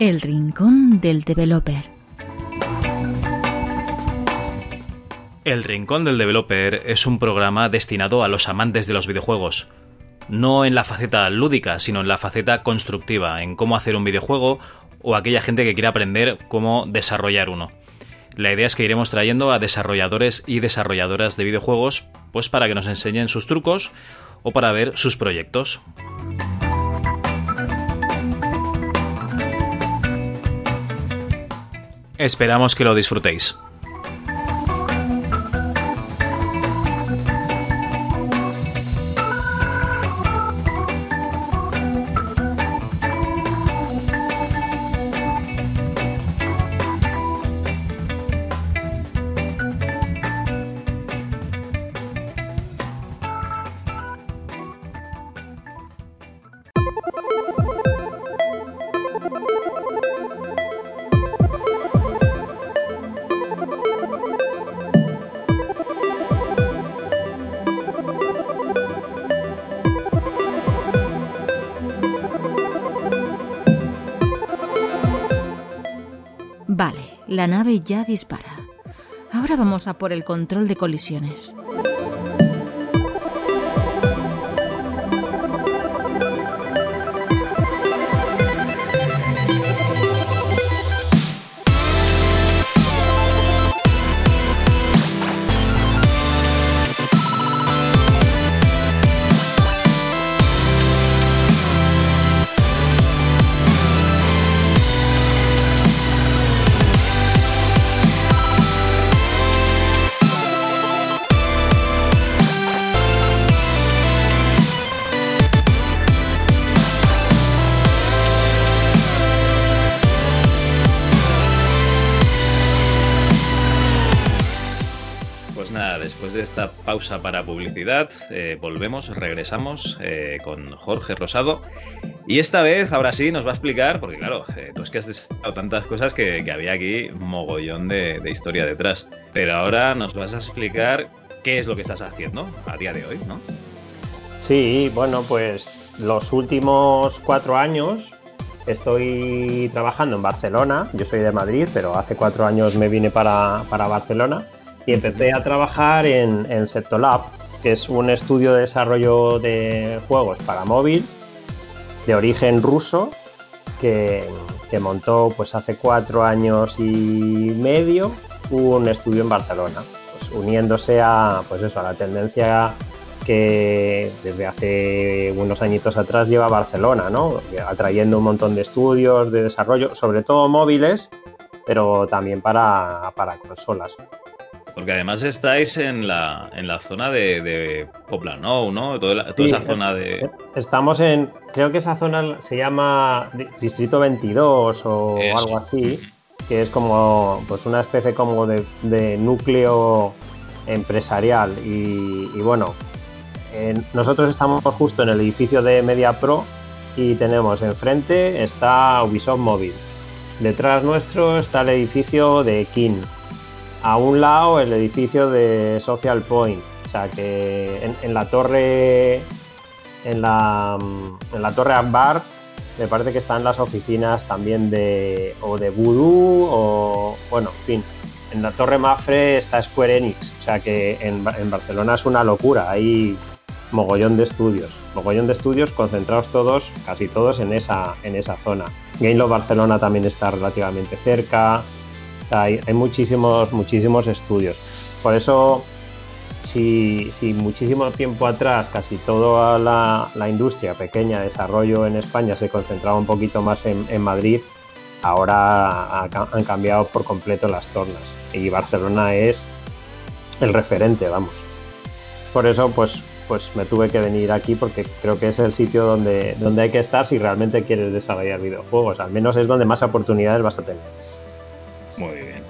El Rincón del Developer. El Rincón del Developer es un programa destinado a los amantes de los videojuegos. No en la faceta lúdica, sino en la faceta constructiva, en cómo hacer un videojuego o aquella gente que quiere aprender cómo desarrollar uno. La idea es que iremos trayendo a desarrolladores y desarrolladoras de videojuegos, pues para que nos enseñen sus trucos o para ver sus proyectos. Esperamos que lo disfrutéis. Ya dispara. Ahora vamos a por el control de colisiones. Pausa para publicidad, eh, volvemos, regresamos eh, con Jorge Rosado. Y esta vez, ahora sí, nos va a explicar, porque claro, eh, tú es que has desarrollado tantas cosas que, que había aquí mogollón de, de historia detrás. Pero ahora nos vas a explicar qué es lo que estás haciendo a día de hoy, ¿no? Sí, bueno, pues los últimos cuatro años estoy trabajando en Barcelona. Yo soy de Madrid, pero hace cuatro años me vine para, para Barcelona y empecé a trabajar en, en Septolab, que es un estudio de desarrollo de juegos para móvil de origen ruso que, montó pues hace cuatro años y medio un estudio en Barcelona, pues, uniéndose a pues eso, a la tendencia que desde hace unos añitos atrás lleva Barcelona, ¿no? Atrayendo un montón de estudios de desarrollo, sobre todo móviles, pero también para, para consolas. Porque además estáis en la, en la zona de, de Poblenou, ¿no? Toda, la- toda Sí, esa zona de... Estamos en, creo que esa zona se llama Di- Distrito 22 o Eso. algo así, que es como pues una especie como de, de núcleo empresarial y, y bueno, en- nosotros estamos justo en el edificio de Media Pro y tenemos enfrente está Ubisoft Móvil. Detrás nuestro está el edificio de King. A un lado el edificio de Social Point. O sea que en, la torre en la, mm, en la Torre Akbar me parece que están las oficinas también de o de Voodoo o bueno, en fin. En la Torre Mafre está Square Enix, o sea que en, en Barcelona es una locura, hay mogollón de estudios, mogollón de estudios concentrados todos, casi todos en esa, en esa zona. Game Barcelona también está relativamente cerca, hay, hay muchísimos, muchísimos estudios. Por eso si, si muchísimo tiempo atrás casi toda la, la industria pequeña de desarrollo en España se concentraba un poquito más en, en Madrid, ahora han cambiado por completo las tornas y Barcelona es el referente, vamos. Por eso, pues, pues me tuve que venir aquí porque creo que es el sitio donde, donde hay que estar si realmente quieres desarrollar videojuegos. Al menos es donde más oportunidades vas a tener. Muy bien.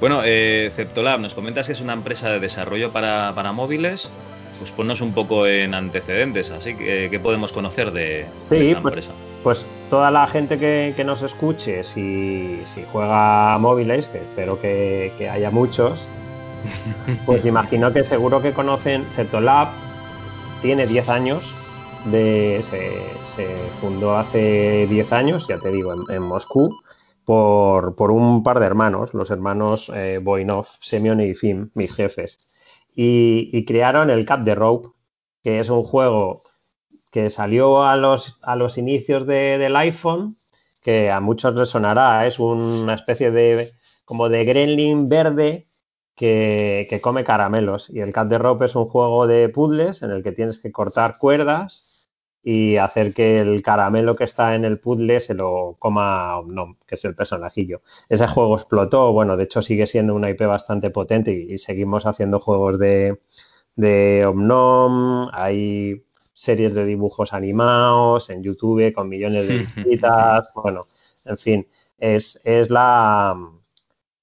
Bueno, eh, Ceptolab, nos comentas que es una empresa de desarrollo para, para móviles. Pues ponnos un poco en antecedentes, así que ¿qué podemos conocer de, Sí, de esta pues- empresa? Pues toda la gente que, que nos escuche, si, si juega a móviles, que espero que, que haya muchos, pues imagino que seguro que conocen Ceptolab, tiene 10 años de, se, fundó hace 10 años, ya te digo, en, Moscú, por, un par de hermanos, los hermanos eh, Boinov, Semyon y Fim, mis jefes. Y, crearon el Cap de Rope, que es un juego que salió a los, a los inicios del iPhone, que a muchos les sonará, es una especie de como de gremlin verde que, come caramelos. Y el Cat de Rope es un juego de puzzles en el que tienes que cortar cuerdas y hacer que el caramelo que está en el puzzle se lo coma Omnom, que es el personajillo. Ese juego explotó, bueno, de hecho sigue siendo una IP bastante potente y, seguimos haciendo juegos de, de Omnom, hay series de dibujos animados en YouTube con millones de visitas, bueno, en fin, es, es la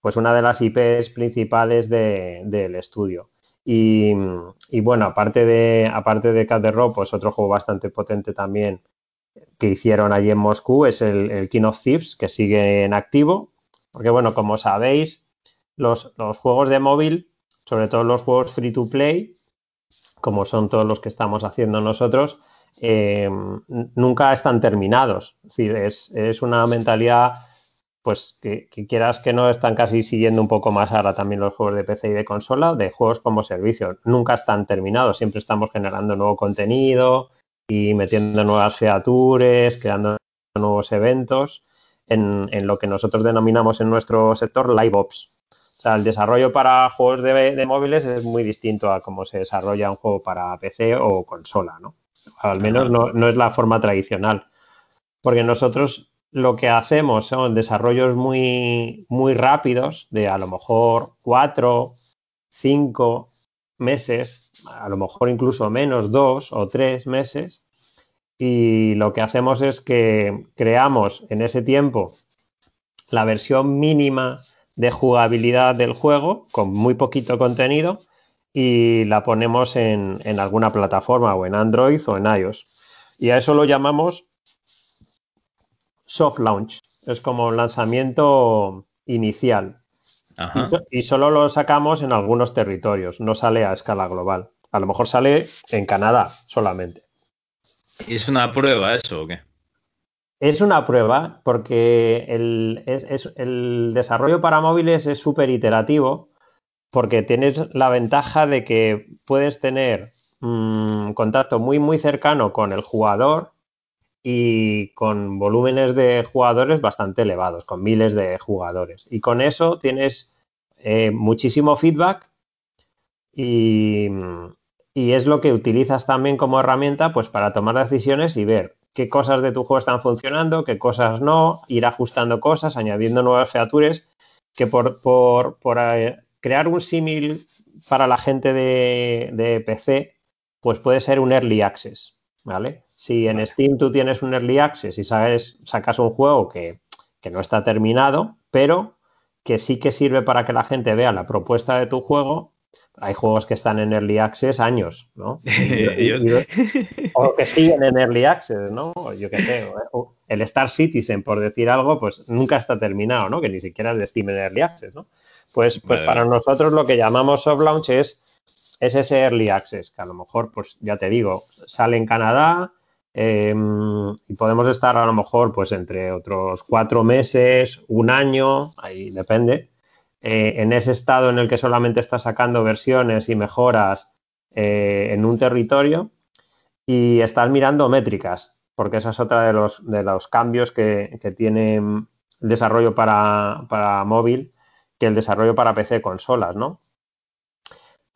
pues una de las IPs principales del estudio. Y, bueno, aparte de, aparte de Cat pues otro juego bastante potente también que hicieron allí en Moscú es el, King of Thieves, que sigue en activo. Porque bueno, como sabéis, los, juegos de móvil, sobre todo los juegos free to play, como son todos los que estamos haciendo nosotros, eh, nunca están terminados. Es decir, es, es una mentalidad pues que, quieras que no están casi siguiendo un poco más ahora también los juegos de PC y de consola, de juegos como servicio. Nunca están terminados, siempre estamos generando nuevo contenido y metiendo nuevas features, creando nuevos eventos en, lo que nosotros denominamos en nuestro sector live ops. O sea, el desarrollo para juegos de, de, móviles es muy distinto a cómo se desarrolla un juego para PC o consola, ¿no? Al menos no, no es la forma tradicional. Porque nosotros lo que hacemos son desarrollos muy, muy rápidos, de a lo mejor cuatro, cinco meses, a lo mejor incluso menos dos o tres meses. Y lo que hacemos es que creamos en ese tiempo la versión mínima de jugabilidad del juego con muy poquito contenido y la ponemos en, en alguna plataforma o en Android o en iOS. Y a eso lo llamamos soft launch. Es como un lanzamiento inicial. Y, solo lo sacamos en algunos territorios, no sale a escala global. A lo mejor sale en Canadá solamente. ¿Y es una prueba eso o qué? Es una prueba porque el, el desarrollo para móviles es súper iterativo porque tienes la ventaja de que puedes tener un mm, contacto muy muy cercano con el jugador y con volúmenes de jugadores bastante elevados, con miles de jugadores. Y con eso tienes eh, muchísimo feedback y, es lo que utilizas también como herramienta pues, para tomar decisiones y ver qué cosas de tu juego están funcionando, qué cosas no, ir ajustando cosas, añadiendo nuevas features, que por, por, eh, crear un símil para la gente de, de PC, pues puede ser un early access, ¿vale? Si en Steam tú tienes un early access y sabes, sacas un juego que, no está terminado, pero que sí que sirve para que la gente vea la propuesta de tu juego, hay juegos que están en Early Access años, ¿no? o que siguen en Early Access, ¿no? Yo qué sé, el Star Citizen, por decir algo, pues nunca está terminado, ¿no? Que ni siquiera es de Steam en Early Access, ¿no? Pues, pues para nosotros lo que llamamos soft launch es, es ese Early Access, que a lo mejor, pues ya te digo, sale en Canadá, Em, y podemos estar a lo mejor pues entre otros cuatro meses, un año, ahí depende, eh, en ese estado en el que solamente está sacando versiones y mejoras eh, en un territorio y estás mirando métricas, porque esa es otra de los, de los cambios que, que tiene el desarrollo para, para móvil que el desarrollo para PC consolas, ¿no?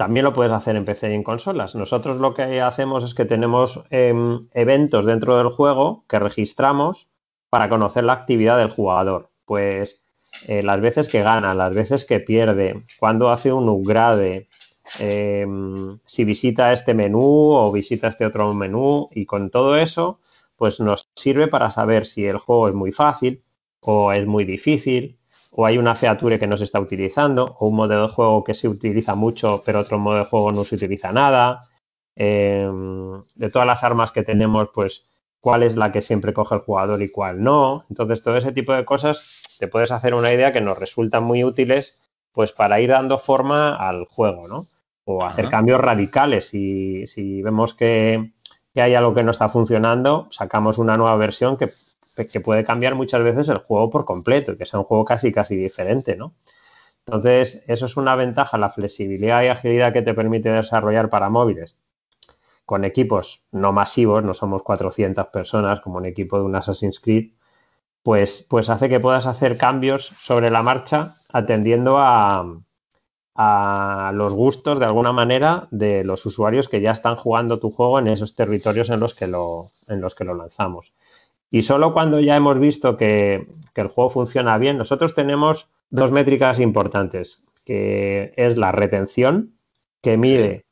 También lo puedes hacer en PC y en consolas. Nosotros lo que hacemos es que tenemos em, eventos dentro del juego que registramos para conocer la actividad del jugador. Pues eh, las veces que gana, las veces que pierde, cuando hace un upgrade, em, si visita este menú o visita este otro menú y con todo eso, pues nos sirve para saber si el juego es muy fácil o es muy difícil, o hay una feature que no se está utilizando, o un modelo de juego que se utiliza mucho, pero otro modo de juego no se utiliza nada. Em, de todas las armas que tenemos, pues cuál es la que siempre coge el jugador y cuál no. Entonces, todo ese tipo de cosas te puedes hacer una idea que nos resultan muy útiles, pues para ir dando forma al juego, ¿no? O hacer cambios radicales. Si, si vemos que, que hay algo que no está funcionando, sacamos una nueva versión que, que puede cambiar muchas veces el juego por completo, que sea un juego casi, casi diferente, ¿no? Entonces, eso es una ventaja, la flexibilidad y agilidad que te permite desarrollar para móviles con equipos no masivos, no somos 400 personas como un equipo de un Assassin's Creed, pues, pues hace que puedas hacer cambios sobre la marcha atendiendo a, a los gustos de alguna manera de los usuarios que ya están jugando tu juego en esos territorios en los que lo, en los que lo lanzamos. Y solo cuando ya hemos visto que, que el juego funciona bien, nosotros tenemos dos métricas importantes, que es la retención, que mide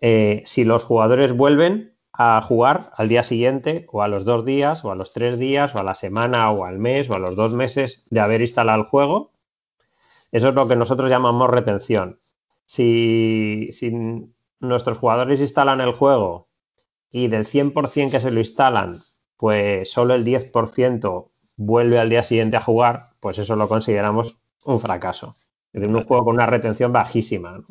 eh, si los jugadores vuelven a jugar al día siguiente o a los dos días o a los tres días o a la semana o al mes o a los dos meses de haber instalado el juego. Eso es lo que nosotros llamamos retención. Si, si nuestros jugadores instalan el juego y del 100% que se lo instalan, pues solo el 10% vuelve al día siguiente a jugar, pues eso lo consideramos un fracaso. Es un juego con una retención bajísima.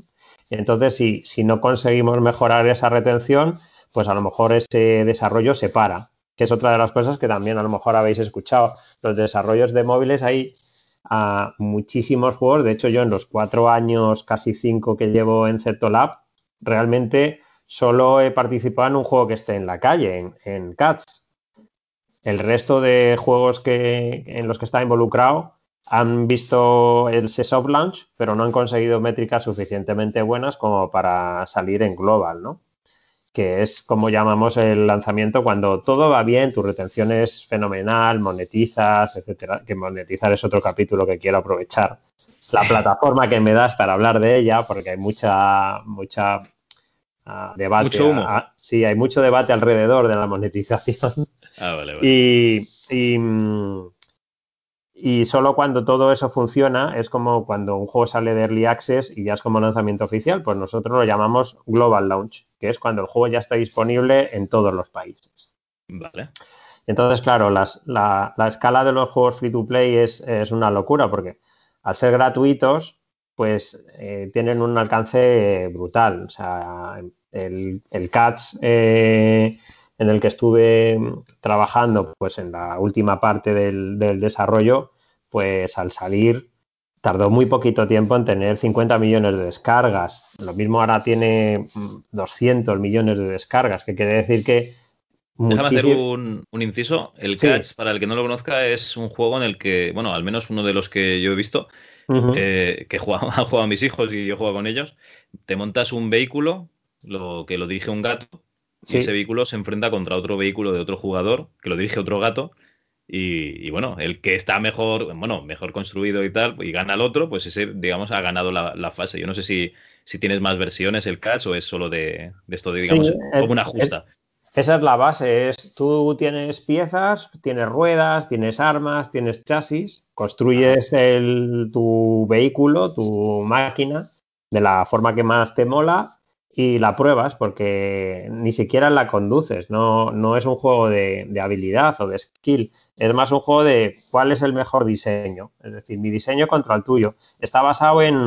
Entonces, si, si no conseguimos mejorar esa retención, pues a lo mejor ese desarrollo se para, que es otra de las cosas que también a lo mejor habéis escuchado. Los desarrollos de móviles hay muchísimos juegos. De hecho, yo en los cuatro años, casi cinco que llevo en Lab, realmente solo he participado en un juego que esté en la calle, en, en Cats. El resto de juegos que, en los que está involucrado han visto el soft launch, pero no han conseguido métricas suficientemente buenas como para salir en global, ¿no? Que es como llamamos el lanzamiento cuando todo va bien, tu retención es fenomenal, monetizas, etcétera. Que monetizar es otro capítulo que quiero aprovechar. La plataforma que me das para hablar de ella, porque hay mucha, mucha debate. Mucho humo. Sí, hay mucho debate alrededor de la monetización. Ah, vale, vale. Y, y, y, solo cuando todo eso funciona es como cuando un juego sale de Early Access y ya es como lanzamiento oficial, pues nosotros lo llamamos Global Launch, que es cuando el juego ya está disponible en todos los países. Vale. Entonces, claro, las, la, la, escala de los juegos free to play es, es, una locura porque al ser gratuitos, pues eh, tienen un alcance brutal. O sea, el, el Cats... Eh, en el que estuve trabajando pues en la última parte del, del, desarrollo, pues al salir tardó muy poquito tiempo en tener 50 millones de descargas. Lo mismo ahora tiene 200 millones de descargas, que quiere decir que... Déjame hacer un, un, inciso. El sí. Catch, para el que no lo conozca, es un juego en el que, bueno, al menos uno de los que yo he visto, uh -huh. eh, que juega, han jugado mis hijos y yo juego con ellos, te montas un vehículo, lo que lo dirige un gato, Sí. Y ese vehículo se enfrenta contra otro vehículo de otro jugador que lo dirige otro gato. Y, y, bueno, el que está mejor, bueno, mejor construido y tal, y gana al otro, pues ese, digamos, ha ganado la, la fase. Yo no sé si, si, tienes más versiones el catch o es solo de, de esto de, digamos, sí, como una justa. Es, esa es la base, es tú tienes piezas, tienes ruedas, tienes armas, tienes chasis, construyes el, tu vehículo, tu máquina, de la forma que más te mola y la pruebas porque ni siquiera la conduces, no, no es un juego de, de, habilidad o de skill, es más un juego de cuál es el mejor diseño, es decir, mi diseño contra el tuyo. Está basado en,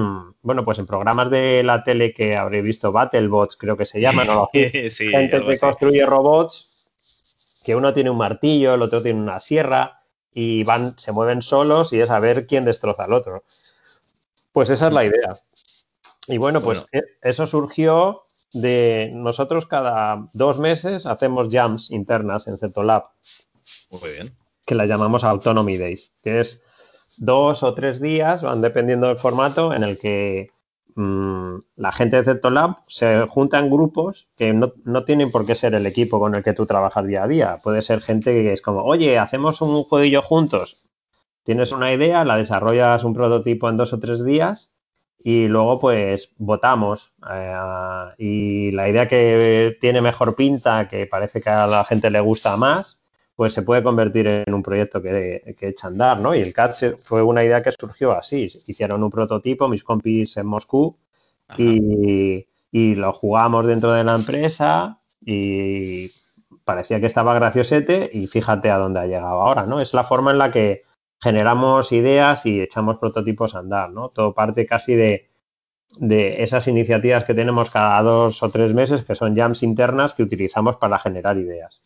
bueno, pues en programas de la tele que habréis visto, Battlebots creo que se llaman, ¿no? sí, gente que construye robots, que uno tiene un martillo, el otro tiene una sierra y van, se mueven solos y es a ver quién destroza al otro. Pues esa es la idea. Y bueno, pues bueno. eso surgió de nosotros cada dos meses hacemos jams internas en Zetolab. Muy bien. Que la llamamos Autonomy Days, que es dos o tres días, van dependiendo del formato, en el que mmm, la gente de Zetolab se junta en grupos que no, no, tienen por qué ser el equipo con el que tú trabajas día a día. Puede ser gente que es como, oye, hacemos un jueguillo juntos. Tienes una idea, la desarrollas un prototipo en dos o tres días y luego pues votamos eh, y la idea que tiene mejor pinta, que parece que a la gente le gusta más, pues se puede convertir en un proyecto que, que echa a andar, ¿no? Y el CAT fue una idea que surgió así, hicieron un prototipo, mis compis en Moscú, y, y, lo jugamos dentro de la empresa y parecía que estaba graciosete y fíjate a dónde ha llegado ahora, ¿no? Es la forma en la que generamos ideas y echamos prototipos a andar, ¿no? Todo parte casi de, de esas iniciativas que tenemos cada dos o tres meses, que son jams internas que utilizamos para generar ideas.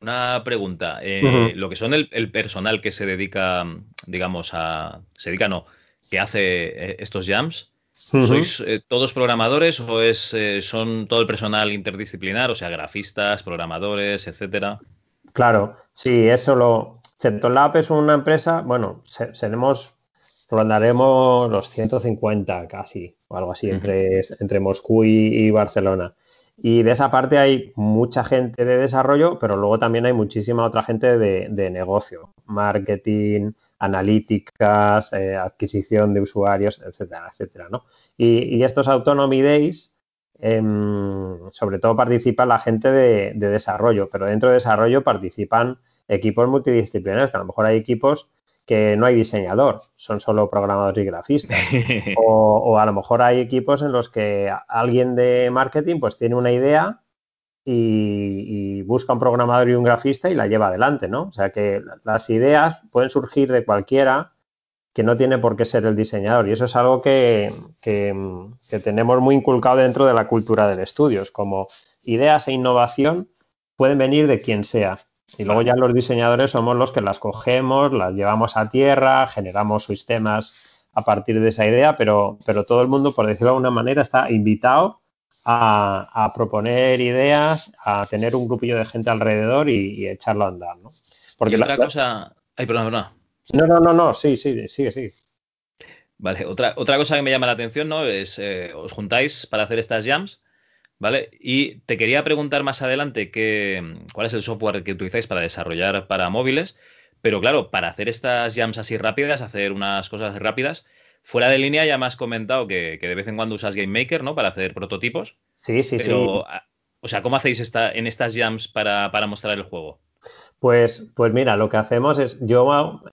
Una pregunta. Eh, lo que son el, personal que se dedica, digamos, a. Se dedica, no, que hace eh, estos jams. ¿Sois eh, todos programadores o es, son todo el personal interdisciplinar, o sea, grafistas, programadores, etcétera? Claro, sí, eso lo. Centolab es una empresa, bueno, seremos, rondaremos los 150 casi, o algo así, entre, entre Moscú y Barcelona. Y de esa parte hay mucha gente de desarrollo, pero luego también hay muchísima otra gente de, negocio, marketing, analíticas, eh, adquisición de usuarios, etcétera, etcétera, ¿no? Y, estos Autonomy Days, em, sobre todo participa la gente de, desarrollo, pero dentro de desarrollo participan equipos multidisciplinarios, que a lo mejor hay equipos que no hay diseñador, son solo programadores y grafistas. O, a lo mejor hay equipos en los que alguien de marketing pues tiene una idea y, busca un programador y un grafista y la lleva adelante, ¿no? O sea que las ideas pueden surgir de cualquiera que no tiene por qué ser el diseñador. Y eso es algo que, que, que tenemos muy inculcado dentro de la cultura del estudio. Es como ideas e innovación pueden venir de quien sea. Y luego ya los diseñadores somos los que las cogemos, las llevamos a tierra, generamos sistemas a partir de esa idea, pero, pero todo el mundo, por decirlo de alguna manera, está invitado a, proponer ideas, a tener un grupillo de gente alrededor y, echarlo a andar, ¿no? Porque otra cosa... Ay, perdón, perdón. No, no, no, no, sí, sí, sigue, sigue. Vale, otra, otra cosa que me llama la atención, ¿no? Es, eh, os juntáis para hacer estas jams ¿Vale? Y te quería preguntar más adelante cuál es el software que utilizáis para desarrollar para móviles, pero claro, para hacer estas jams así rápidas, hacer unas cosas rápidas, fuera de línea ya me has comentado que, de vez en cuando usas GameMaker, ¿no? Para hacer prototipos. Sí, sí, sí. O sea, ¿cómo hacéis esta, en estas jams para, mostrar el juego? Pues, pues mira, lo que hacemos es, yo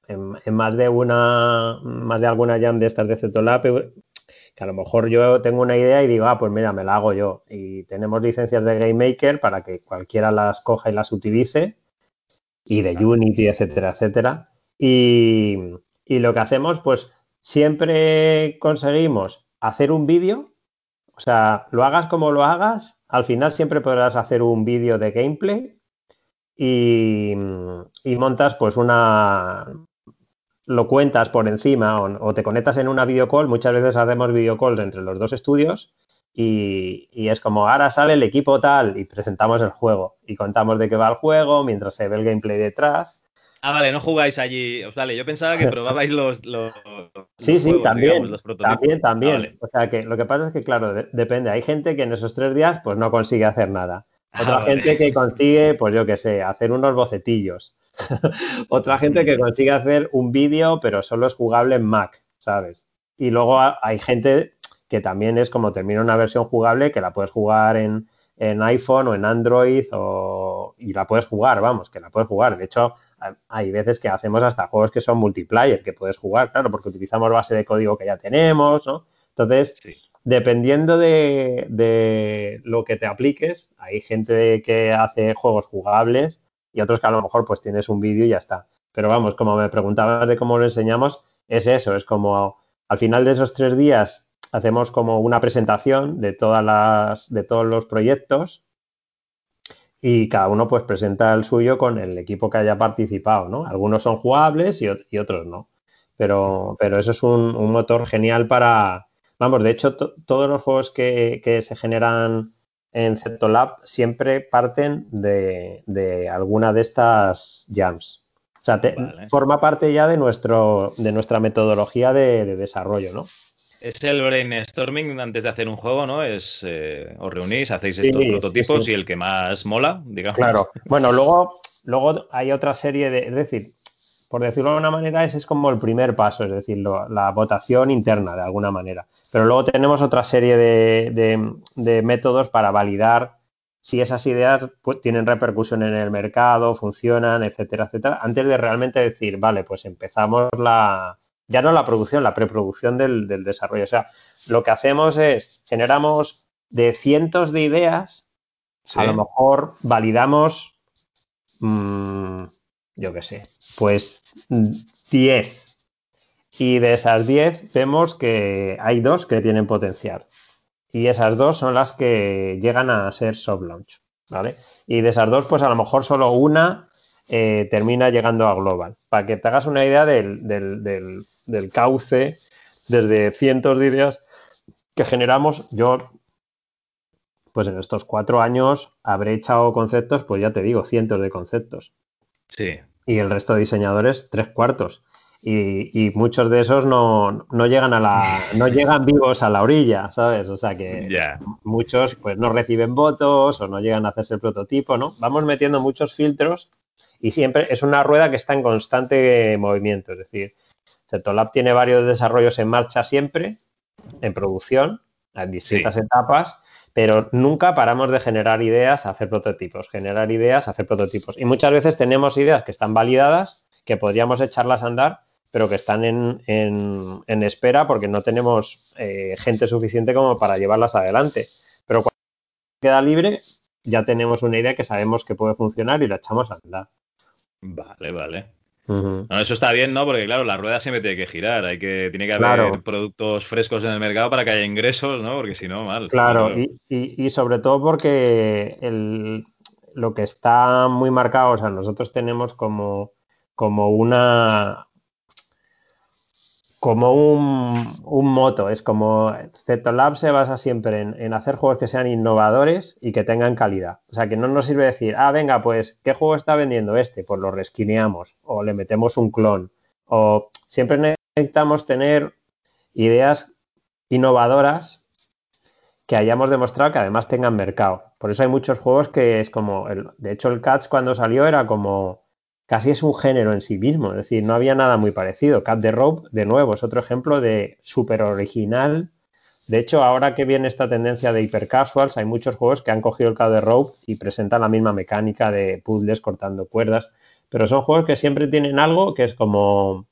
en, más de una, más de alguna jam de estas de Zetolab que a lo mejor yo tengo una idea y digo, ah, pues mira, me la hago yo. Y tenemos licencias de GameMaker para que cualquiera las coja y las utilice, y de Unity, etcétera, etcétera. Y, lo que hacemos, pues siempre conseguimos hacer un vídeo, o sea, lo hagas como lo hagas, al final siempre podrás hacer un vídeo de gameplay y, y montas pues una, lo cuentas por encima o, te conectas en una videocall, muchas veces hacemos videocalls entre los dos estudios y, es como ahora sale el equipo tal y presentamos el juego y contamos de qué va el juego mientras se ve el gameplay detrás. Ah, vale, no jugáis allí. Vale, yo pensaba que probabais los. sí, sí, también. también, también. Ah, o sea, que lo que pasa es que, claro, depende. Hay gente que en esos tres días pues no consigue hacer nada. Ah, Otra gente que consigue, pues yo qué sé, hacer unos bocetillos. Otra gente que consigue hacer un vídeo, pero solo es jugable en Mac, ¿sabes? Y luego hay gente que también es como termina una versión jugable que la puedes jugar en, iPhone o en Android o, y la puedes jugar, vamos, que la puedes jugar. De hecho, hay veces que hacemos hasta juegos que son multiplayer, que puedes jugar, claro, porque utilizamos base de código que ya tenemos, ¿no? Entonces, dependiendo de, de, lo que te apliques, hay gente que hace juegos jugables y otros que a lo mejor pues tienes un vídeo y ya está. Pero vamos, como me preguntabas de cómo lo enseñamos, es eso, es como al final de esos tres días hacemos como una presentación de todas las, de todos los proyectos y cada uno pues presenta el suyo con el equipo que haya participado, ¿no? Algunos son jugables y, otros no. Pero, pero eso es un, motor genial para, vamos, de hecho todos los juegos que, que se generan en Ceptolab siempre parten de, alguna de estas jams. O sea, forma parte ya de, nuestro, de nuestra metodología de, desarrollo, ¿no? Es el brainstorming antes de hacer un juego, ¿no? Es eh, os reunís, hacéis estos prototipos y el que más mola, digamos. Claro. Bueno, luego, luego hay otra serie de. Es decir, por decirlo de alguna manera, ese es como el primer paso, es decir, la votación interna de alguna manera. Pero luego tenemos otra serie de, métodos para validar si esas ideas pues, tienen repercusión en el mercado, funcionan, etcétera, etcétera, antes de realmente decir, vale, pues empezamos la, ya no la producción, la preproducción del, desarrollo. O sea, lo que hacemos es, generamos de cientos de ideas, a lo mejor validamos, mm, yo qué sé, pues 10 Y de esas 10 vemos que hay dos que tienen potencial. Y esas dos son las que llegan a ser soft launch. ¿Vale? Y de esas dos, pues a lo mejor solo una eh, termina llegando a global. Para que te hagas una idea del, del, del cauce desde cientos de ideas que generamos, yo pues en estos cuatro años habré echado conceptos, pues ya te digo, cientos de conceptos. Sí. Y el resto de diseñadores, tres cuartos. Y, muchos de esos no, llegan a la. no llegan vivos a la orilla, ¿sabes? O sea que muchos pues no reciben votos o no llegan a hacerse el prototipo, ¿no? Vamos metiendo muchos filtros y siempre es una rueda que está en constante movimiento. Es decir, Setolab tiene varios desarrollos en marcha siempre, en producción, en distintas etapas pero nunca paramos de generar ideas, hacer prototipos, generar ideas, hacer prototipos. Y muchas veces tenemos ideas que están validadas, que podríamos echarlas a andar, pero que están en, espera porque no tenemos eh, gente suficiente como para llevarlas adelante. Pero cuando queda libre, ya tenemos una idea que sabemos que puede funcionar y la echamos a andar. Vale, vale eso está bien, ¿no? Porque claro, la rueda siempre tiene que girar, hay que, tiene que haber productos frescos en el mercado para que haya ingresos, ¿no? Porque si no, mal. Claro, y, sobre todo porque lo que está muy marcado, o sea, nosotros tenemos como, como una, como un, un, moto. Es como Zetolab se basa siempre en, hacer juegos que sean innovadores y que tengan calidad. O sea, que no nos sirve decir, ah, venga, pues, ¿qué juego está vendiendo este? Pues lo resquineamos o le metemos un clon. O siempre necesitamos tener ideas innovadoras que hayamos demostrado que además tengan mercado. Por eso hay muchos juegos que es como, el, de hecho el Catch cuando salió era como casi es un género en sí mismo, es decir, no había nada muy parecido. Cat the Rope, de nuevo, es otro ejemplo de súper original. De hecho, ahora que viene esta tendencia de hipercasuals, hay muchos juegos que han cogido el Cat the Rope y presentan la misma mecánica de puzzles cortando cuerdas, pero son juegos que siempre tienen algo que es como,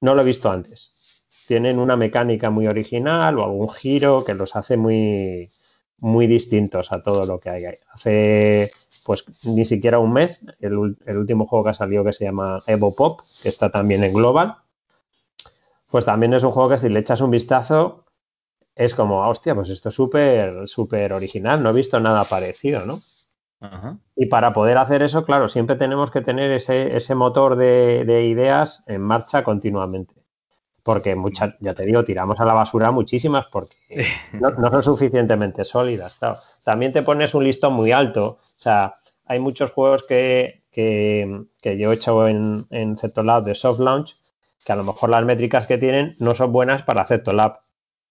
no lo he visto antes. Tienen una mecánica muy original o algún giro que los hace muy, muy distintos a todo lo que hay. Hace pues ni siquiera un mes, el, último juego que ha salido que se llama Evo Pop, que está también en Global, pues también es un juego que si le echas un vistazo es como, ah, hostia, pues esto es súper, súper original, no he visto nada parecido, ¿no? Y para poder hacer eso, claro, siempre tenemos que tener ese, ese motor de, de ideas en marcha continuamente porque muchas, ya te digo, tiramos a la basura muchísimas porque no, son suficientemente sólidas. También te pones un listón muy alto. O sea, hay muchos juegos que, que, yo he hecho en, en de soft launch que a lo mejor las métricas que tienen no son buenas para Lab.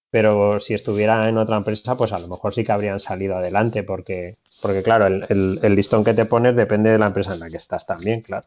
Pero si estuviera en otra empresa, pues a lo mejor sí que habrían salido adelante, porque, porque claro, el, el listón que te pones depende de la empresa en la que estás también, claro.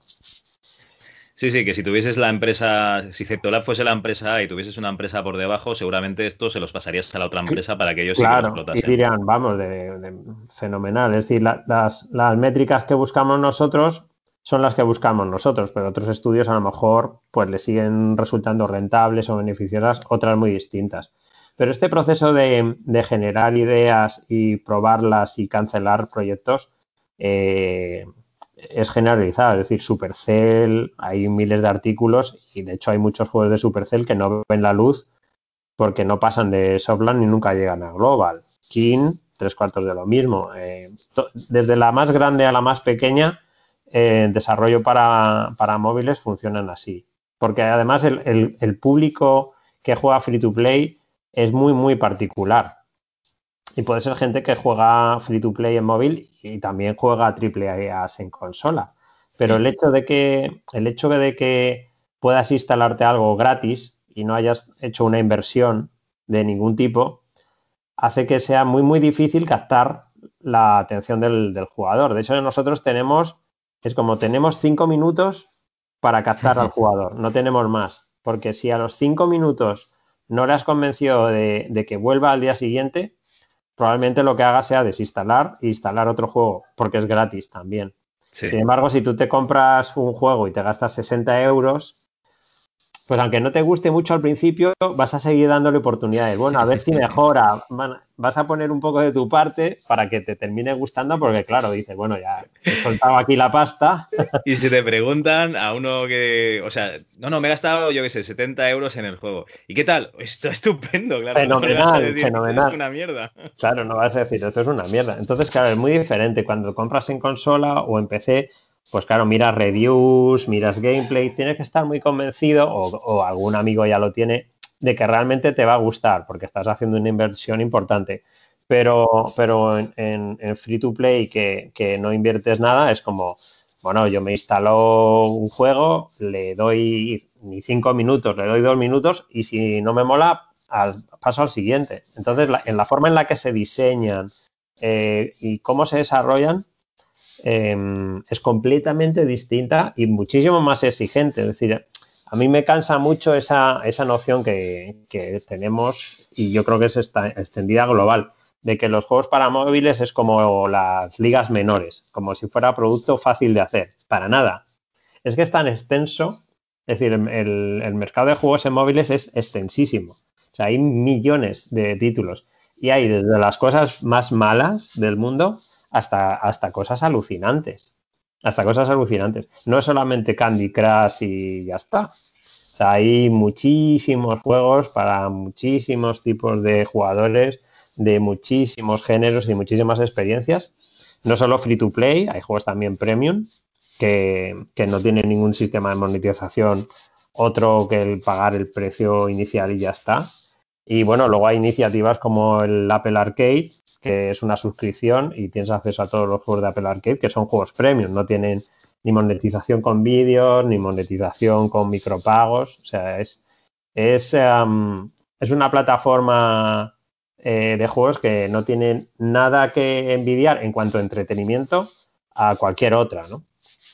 Sí, sí, que si tuvieses la empresa, si Ceptolab fuese la empresa A y tuvieses una empresa por debajo, seguramente esto se los pasarías a la otra empresa para que ellos claro, sí lo explotasen. Y dirían, vamos, de, fenomenal. Es decir, las, las métricas que buscamos nosotros son las que buscamos nosotros, pero otros estudios a lo mejor pues le siguen resultando rentables o beneficiosas, otras muy distintas. Pero este proceso de, de generar ideas y probarlas y cancelar proyectos, eh, es generalizado, es decir, Supercell, hay miles de artículos y de hecho hay muchos juegos de Supercell que no ven la luz porque no pasan de Softland y nunca llegan a Global. King, tres cuartos de lo mismo. Eh, desde la más grande a la más pequeña, eh, desarrollo para, móviles funcionan así. Porque además el, el público que juega free to play es muy, muy particular. Y puede ser gente que juega free to play en móvil y también juega triple A en consola. Pero el hecho de que, el hecho de que puedas instalarte algo gratis y no hayas hecho una inversión de ningún tipo, hace que sea muy, muy difícil captar la atención del, del jugador. De hecho, nosotros tenemos, es como tenemos cinco minutos para captar al jugador, no tenemos más. Porque si a los cinco minutos no le has convencido de, de que vuelva al día siguiente, probablemente lo que haga sea desinstalar e instalar otro juego, porque es gratis también. Sin embargo, si tú te compras un juego y te gastas 60 euros, pues aunque no te guste mucho al principio, vas a seguir dándole oportunidades. Bueno, a ver si mejora. Vas a poner un poco de tu parte para que te termine gustando, porque claro, dices, bueno, ya he soltado aquí la pasta. Y si te preguntan a uno que, o sea, no, no, me he gastado, yo qué sé, 70 euros en el juego. ¿Y qué tal? Está estupendo, claro. Fenomenal, fenomenal. Es una mierda. Claro, no vas a decir, esto es una mierda. Entonces, claro, es muy diferente cuando compras en consola o en PC. Pues claro, miras reviews, miras gameplay, tienes que estar muy convencido, o, o algún amigo ya lo tiene, de que realmente te va a gustar, porque estás haciendo una inversión importante. Pero, pero en, free to play que, no inviertes nada, es como, bueno, yo me instalo un juego, le doy ni cinco minutos, le doy dos minutos y si no me mola, paso al siguiente. Entonces, en la forma en la que se diseñan eh, y cómo se desarrollan, em, es completamente distinta y muchísimo más exigente. Es decir, a mí me cansa mucho esa, noción que, tenemos y yo creo que es extendida global, de que los juegos para móviles es como las ligas menores, como si fuera producto fácil de hacer. Para nada. Es que es tan extenso, es decir, el, el mercado de juegos en móviles es extensísimo. O sea, hay millones de títulos y hay desde las cosas más malas del mundo hasta, hasta cosas alucinantes hasta cosas alucinantes. No es solamente Candy Crush y ya está. O sea, hay muchísimos juegos para muchísimos tipos de jugadores, de muchísimos géneros y muchísimas experiencias. No solo free to play, hay juegos también premium que, que no tienen ningún sistema de monetización otro que el pagar el precio inicial y ya está. Y bueno, luego hay iniciativas como el Apple Arcade, que es una suscripción y tienes acceso a todos los juegos de Apple Arcade, que son juegos premium, no tienen ni monetización con vídeos, ni monetización con micropagos. O sea, es, es, es una plataforma eh, de juegos que no tienen nada que envidiar en cuanto a entretenimiento a cualquier otra, ¿no?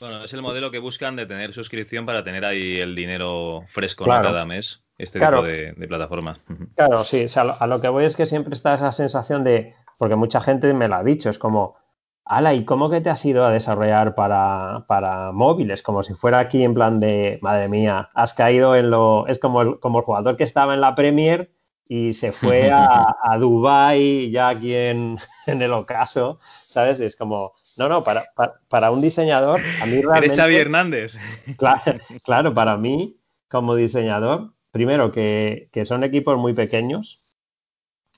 Bueno, es el modelo que buscan de tener suscripción para tener ahí el dinero fresco cada mes este tipo de, plataformas. Claro, sí, o sea, a lo que voy es que siempre está esa sensación de, porque mucha gente me lo ha dicho, es como, ala, ¿y cómo que te has ido a desarrollar para, para móviles? Como si fuera aquí en plan de, madre mía, has caído en lo, es como el, como el jugador que estaba en la Premier y se fue a, a Dubai ya aquí en, en, el ocaso, ¿sabes? es como, no, no, para, para, un diseñador, a mí realmente... Eres Xavi Hernández. Claro, claro, para mí, como diseñador, primero que, son equipos muy pequeños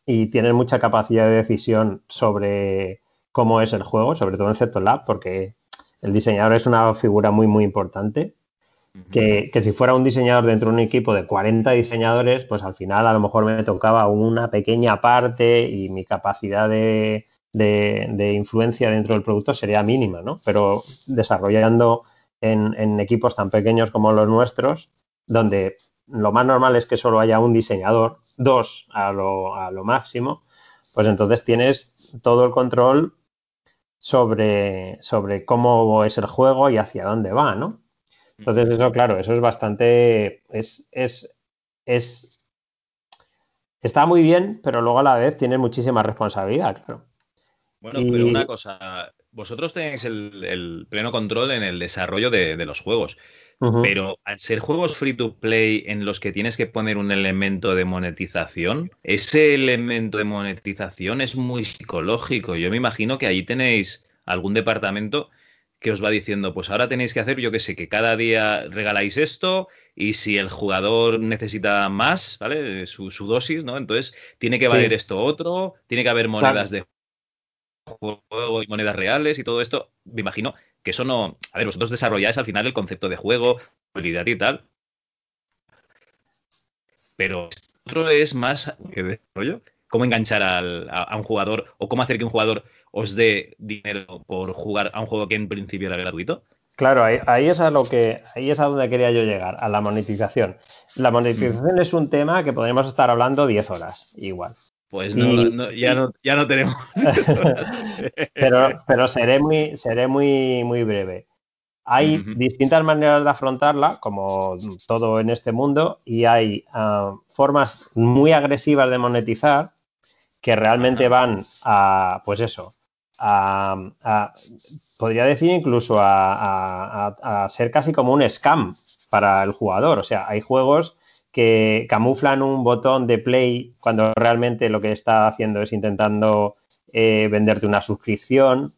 y tienen mucha capacidad de decisión sobre cómo es el juego, sobre todo en Sector Lab, porque el diseñador es una figura muy, muy importante. Que, si fuera un diseñador dentro de un equipo de 40 diseñadores, pues al final a lo mejor me tocaba una pequeña parte y mi capacidad de, influencia dentro del producto sería mínima, ¿no? Pero desarrollando en, equipos tan pequeños como los nuestros, donde lo más normal es que solo haya un diseñador, dos a lo, a lo máximo, pues entonces tienes todo el control sobre, sobre cómo es el juego y hacia dónde va, ¿no? Entonces, eso, claro, eso es bastante. Es, es, es. Está muy bien, pero luego a la vez tiene muchísima responsabilidad, claro. Bueno, pero una cosa, vosotros tenéis el, pleno control en el desarrollo de, de los juegos. Pero al ser juegos free to play en los que tienes que poner un elemento de monetización, ese elemento de monetización es muy psicológico. Yo me imagino que ahí tenéis algún departamento que os va diciendo, pues ahora tenéis que hacer, yo que sé, que cada día regaláis esto y si el jugador necesita más, ¿vale? Su, dosis, ¿no? Entonces tiene que valer esto otro, tiene que haber monedas de juego y monedas reales y todo esto. Me imagino que eso no. A ver, vosotros desarrolláis al final el concepto de juego, habilidad y tal. Pero otro es más que desarrollo. ¿Cómo enganchar a, un jugador o cómo hacer que un jugador os dé dinero por jugar a un juego que en principio era gratuito? Claro, ahí, es a lo que ahí es a donde quería yo llegar, a la monetización. La monetización es un tema que podríamos estar hablando 10 horas, igual. Pues no, ya, no, ya no tenemos. pero, pero seré muy, seré muy, muy breve. Hay distintas maneras de afrontarla, como todo en este mundo, y hay ah, formas muy agresivas de monetizar que realmente van a, pues eso, a, podría decir incluso a, a, ser casi como un scam para el jugador. O sea, hay juegos que camuflan un botón de play cuando realmente lo que está haciendo es intentando eh, venderte una suscripción.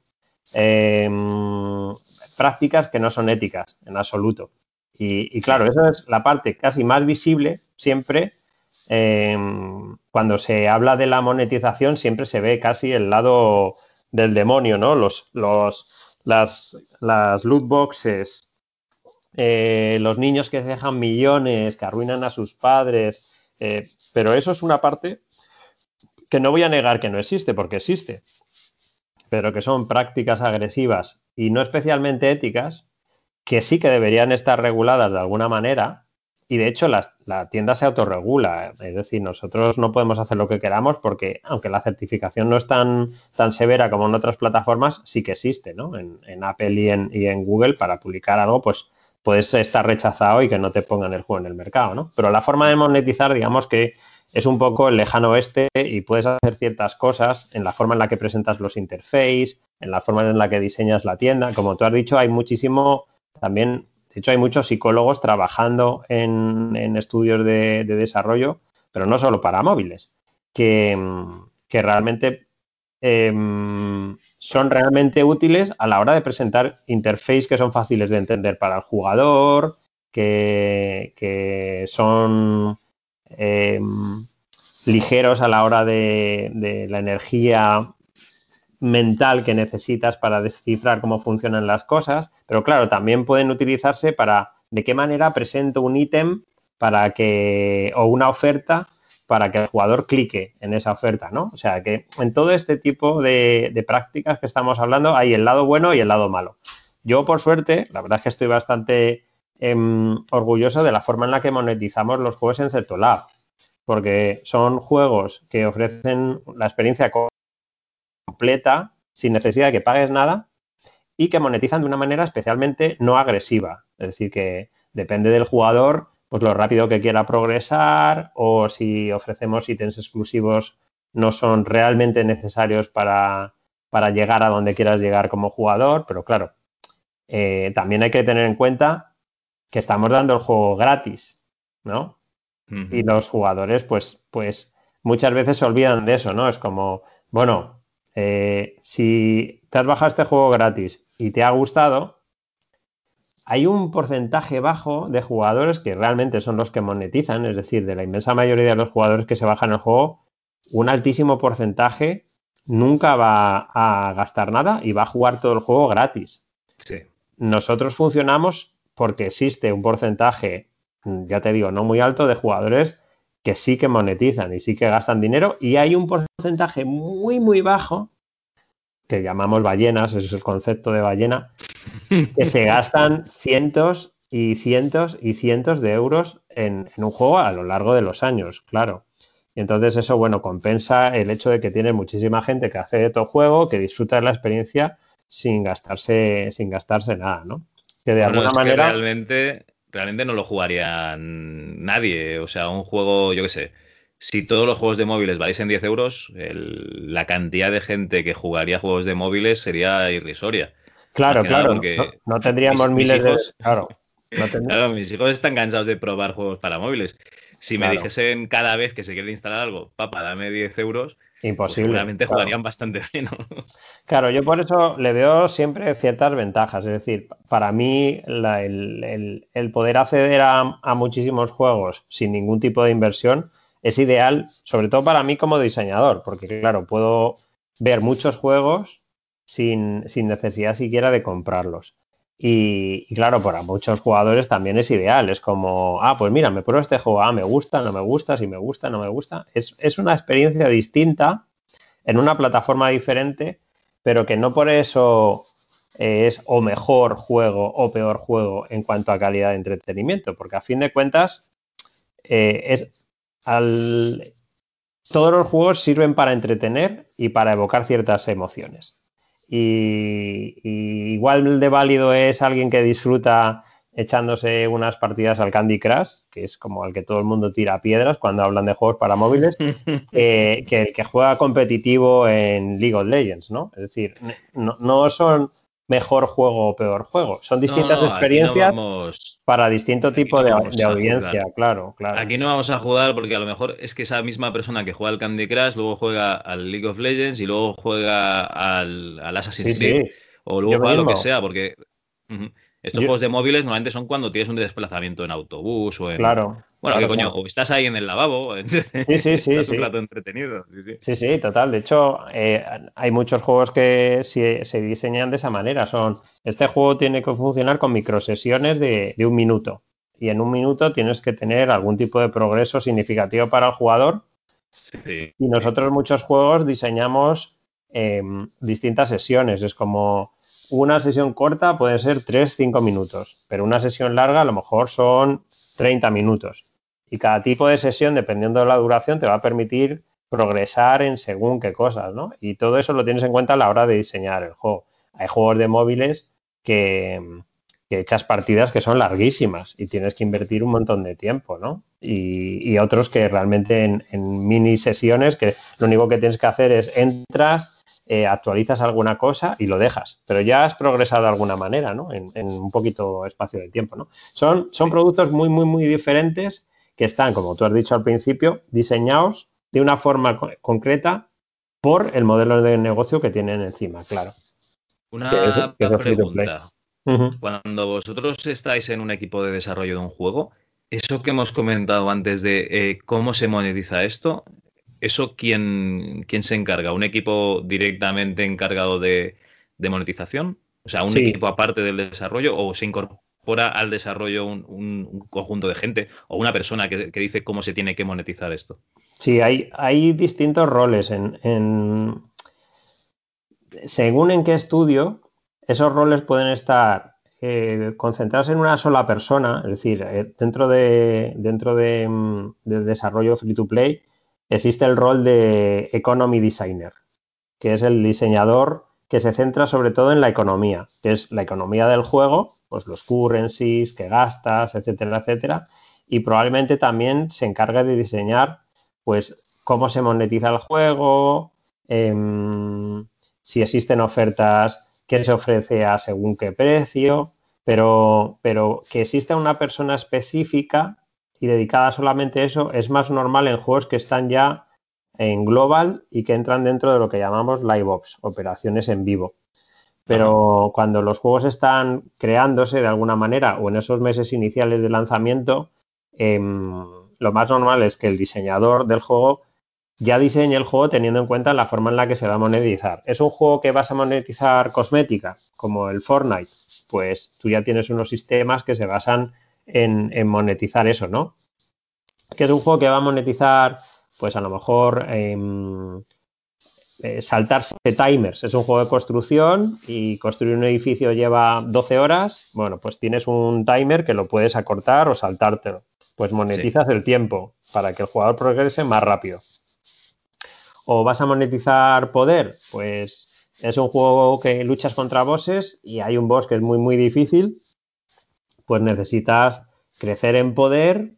Em, prácticas que no son éticas en absoluto. Y, claro, esa es la parte casi más visible siempre. Em, cuando se habla de la monetización, siempre se ve casi el lado del demonio, ¿no? Los, los, las, las loot boxes, eh, los niños que se dejan millones, que arruinan a sus padres, eh, pero eso es una parte que no voy a negar que no existe, porque existe, pero que son prácticas agresivas y no especialmente éticas, que sí que deberían estar reguladas de alguna manera. Y de hecho la, tienda se autorregula, es decir, nosotros no podemos hacer lo que queramos porque aunque la certificación no es tan, tan severa como en otras plataformas, sí que existe, ¿no? En, Apple y en Google para publicar algo, pues puedes estar rechazado y que no te pongan el juego en el mercado, ¿no? Pero la forma de monetizar, digamos que es un poco el lejano oeste y puedes hacer ciertas cosas en la forma en la que presentas los interfaces, en la forma en la que diseñas la tienda. Como tú has dicho, hay muchísimo, también, de hecho, hay muchos psicólogos trabajando en, estudios de, desarrollo, pero no solo para móviles, que, que realmente Em, son realmente útiles a la hora de presentar interfaces que son fáciles de entender para el jugador, que, son em, ligeros a la hora de, de, la energía mental que necesitas para descifrar cómo funcionan las cosas, pero claro, también pueden utilizarse para de qué manera presento un ítem para que o una oferta para que el jugador clique en esa oferta, ¿no? O sea, que en todo este tipo de, prácticas que estamos hablando hay el lado bueno y el lado malo. Yo, por suerte, la verdad es que estoy bastante em, orgulloso de la forma en la que monetizamos los juegos en Lab, porque son juegos que ofrecen la experiencia completa, sin necesidad de que pagues nada, y que monetizan de una manera especialmente no agresiva. Es decir, que depende del jugador pues lo rápido que quiera progresar o si ofrecemos ítems exclusivos no son realmente necesarios para, llegar a donde quieras llegar como jugador, pero claro, eh, también hay que tener en cuenta que estamos dando el juego gratis, ¿no? Y los jugadores, pues, pues muchas veces se olvidan de eso, ¿no? Es como, bueno, eh, si te has bajado este juego gratis y te ha gustado, hay un porcentaje bajo de jugadores que realmente son los que monetizan, es decir, de la inmensa mayoría de los jugadores que se bajan el juego, un altísimo porcentaje nunca va a gastar nada y va a jugar todo el juego gratis. Sí. Nosotros funcionamos porque existe un porcentaje, ya te digo, no muy alto de jugadores que sí que monetizan y sí que gastan dinero y hay un porcentaje muy, muy bajo que llamamos ballenas, ese es el concepto de ballena, que se gastan cientos y cientos y cientos de euros en, un juego a lo largo de los años, claro. Y entonces eso, bueno, compensa el hecho de que tiene muchísima gente que hace todo juego, que disfruta de la experiencia sin gastarse, sin gastarse nada, ¿no? Que de alguna manera. realmente, realmente no lo jugaría nadie. O sea, un juego, yo qué sé, si todos los juegos de móviles valiesen 10 euros, la cantidad de gente que jugaría juegos de móviles sería irrisoria. Claro, claro. No, tendríamos miles de. Claro, mis hijos están cansados de probar juegos para móviles. Si me dijesen cada vez que se quiere instalar algo, papá, dame 10 euros, pues Imposible. seguramente jugarían bastante bien. Claro, yo por eso le veo siempre ciertas ventajas. Es decir, para mí el, poder acceder a, muchísimos juegos sin ningún tipo de inversión es ideal, sobre todo para mí como diseñador, porque claro, puedo ver muchos juegos sin, necesidad siquiera de comprarlos. Y, claro, para muchos jugadores también es ideal. Es como, ah, pues mira, me pruebo este juego, ah, me gusta, no me gusta, si me gusta, no me gusta. Es, una experiencia distinta en una plataforma diferente, pero que no por eso es o mejor juego o peor juego en cuanto a calidad de entretenimiento, porque a fin de cuentas eh, es, todos los juegos sirven para entretener y para evocar ciertas emociones. Y, igual de válido es alguien que disfruta echándose unas partidas al Candy Crush, que es como al que todo el mundo tira piedras cuando hablan de juegos para móviles, que el que juega competitivo en League of Legends, ¿no? Es decir, no, son, mejor juego o peor juego. Son distintas experiencias para distinto tipo de, audiencia, claro, claro. Aquí no vamos a jugar porque a lo mejor es que esa misma persona que juega al Candy Crush luego juega al League of Legends y luego juega al, Assassin's Creed o luego juega lo que sea, porque estos juegos de móviles normalmente son cuando tienes un desplazamiento en autobús o en. Claro. Bueno, que coño, o estás ahí en el lavabo. Sí, sí, sí. es un plato entretenido. Sí, sí, total. De hecho, eh, hay muchos juegos que se, diseñan de esa manera. Son. Este juego tiene que funcionar con microsesiones de, de un minuto. Y en un minuto tienes que tener algún tipo de progreso significativo para el jugador. Sí. Y nosotros muchos juegos diseñamos Em, distintas sesiones. Es como una sesión corta puede ser 3-5 minutos, pero una sesión larga a lo mejor son 30 minutos. Y cada tipo de sesión, dependiendo de la duración, te va a permitir progresar en según qué cosas, ¿no? Y todo eso lo tienes en cuenta a la hora de diseñar el juego. Hay juegos de móviles que, que echas partidas que son larguísimas y tienes que invertir un montón de tiempo, ¿no? Y, otros que realmente en, mini sesiones que lo único que tienes que hacer es entras, eh, actualizas alguna cosa y lo dejas, pero ya has progresado de alguna manera, ¿no? En, un poquito espacio de tiempo, ¿no? Son, son productos muy, muy, muy diferentes que están, como tú has dicho al principio, diseñados de una forma concreta por el modelo de negocio que tienen encima, claro. Una pregunta. Cuando vosotros estáis en un equipo de desarrollo de un juego, eso que hemos comentado antes de eh, cómo se monetiza esto, ¿eso quién, quién, se encarga? ¿Un equipo directamente encargado de, monetización? O sea, ¿un equipo aparte del desarrollo o se incorpora al desarrollo un, conjunto de gente o una persona que, dice cómo se tiene que monetizar esto? Sí, hay, hay distintos roles. en, Según en qué estudio, esos roles pueden estar eh, concentrados en una sola persona, es decir, eh, dentro, de, dentro de, mm, del desarrollo free to play existe el rol de economy designer, que es el diseñador que se centra sobre todo en la economía, que es la economía del juego, pues los currencies que gastas, etcétera, etcétera, y probablemente también se encargue de diseñar, pues, cómo se monetiza el juego, em, si existen ofertas qué se ofrece a según qué precio, pero, pero que exista una persona específica y dedicada solamente a eso es más normal en juegos que están ya en global y que entran dentro de lo que llamamos live ops, operaciones en vivo. Pero cuando los juegos están creándose de alguna manera o en esos meses iniciales de lanzamiento, em, lo más normal es que el diseñador del juego ya diseñe el juego teniendo en cuenta la forma en la que se va a monetizar. ¿Es un juego que vas a monetizar cosmética, como el Fortnite? Pues tú ya tienes unos sistemas que se basan en, monetizar eso, ¿no? ¿Qué es un juego que va a monetizar, pues a lo mejor em, eh, saltarse timers. Es un juego de construcción y construir un edificio lleva 12 horas. Bueno, pues tienes un timer que lo puedes acortar o saltártelo. Pues monetizas el tiempo para que el jugador progrese más rápido o vas a monetizar poder, pues es un juego que luchas contra bosses y hay un boss que es muy, muy difícil, pues necesitas crecer en poder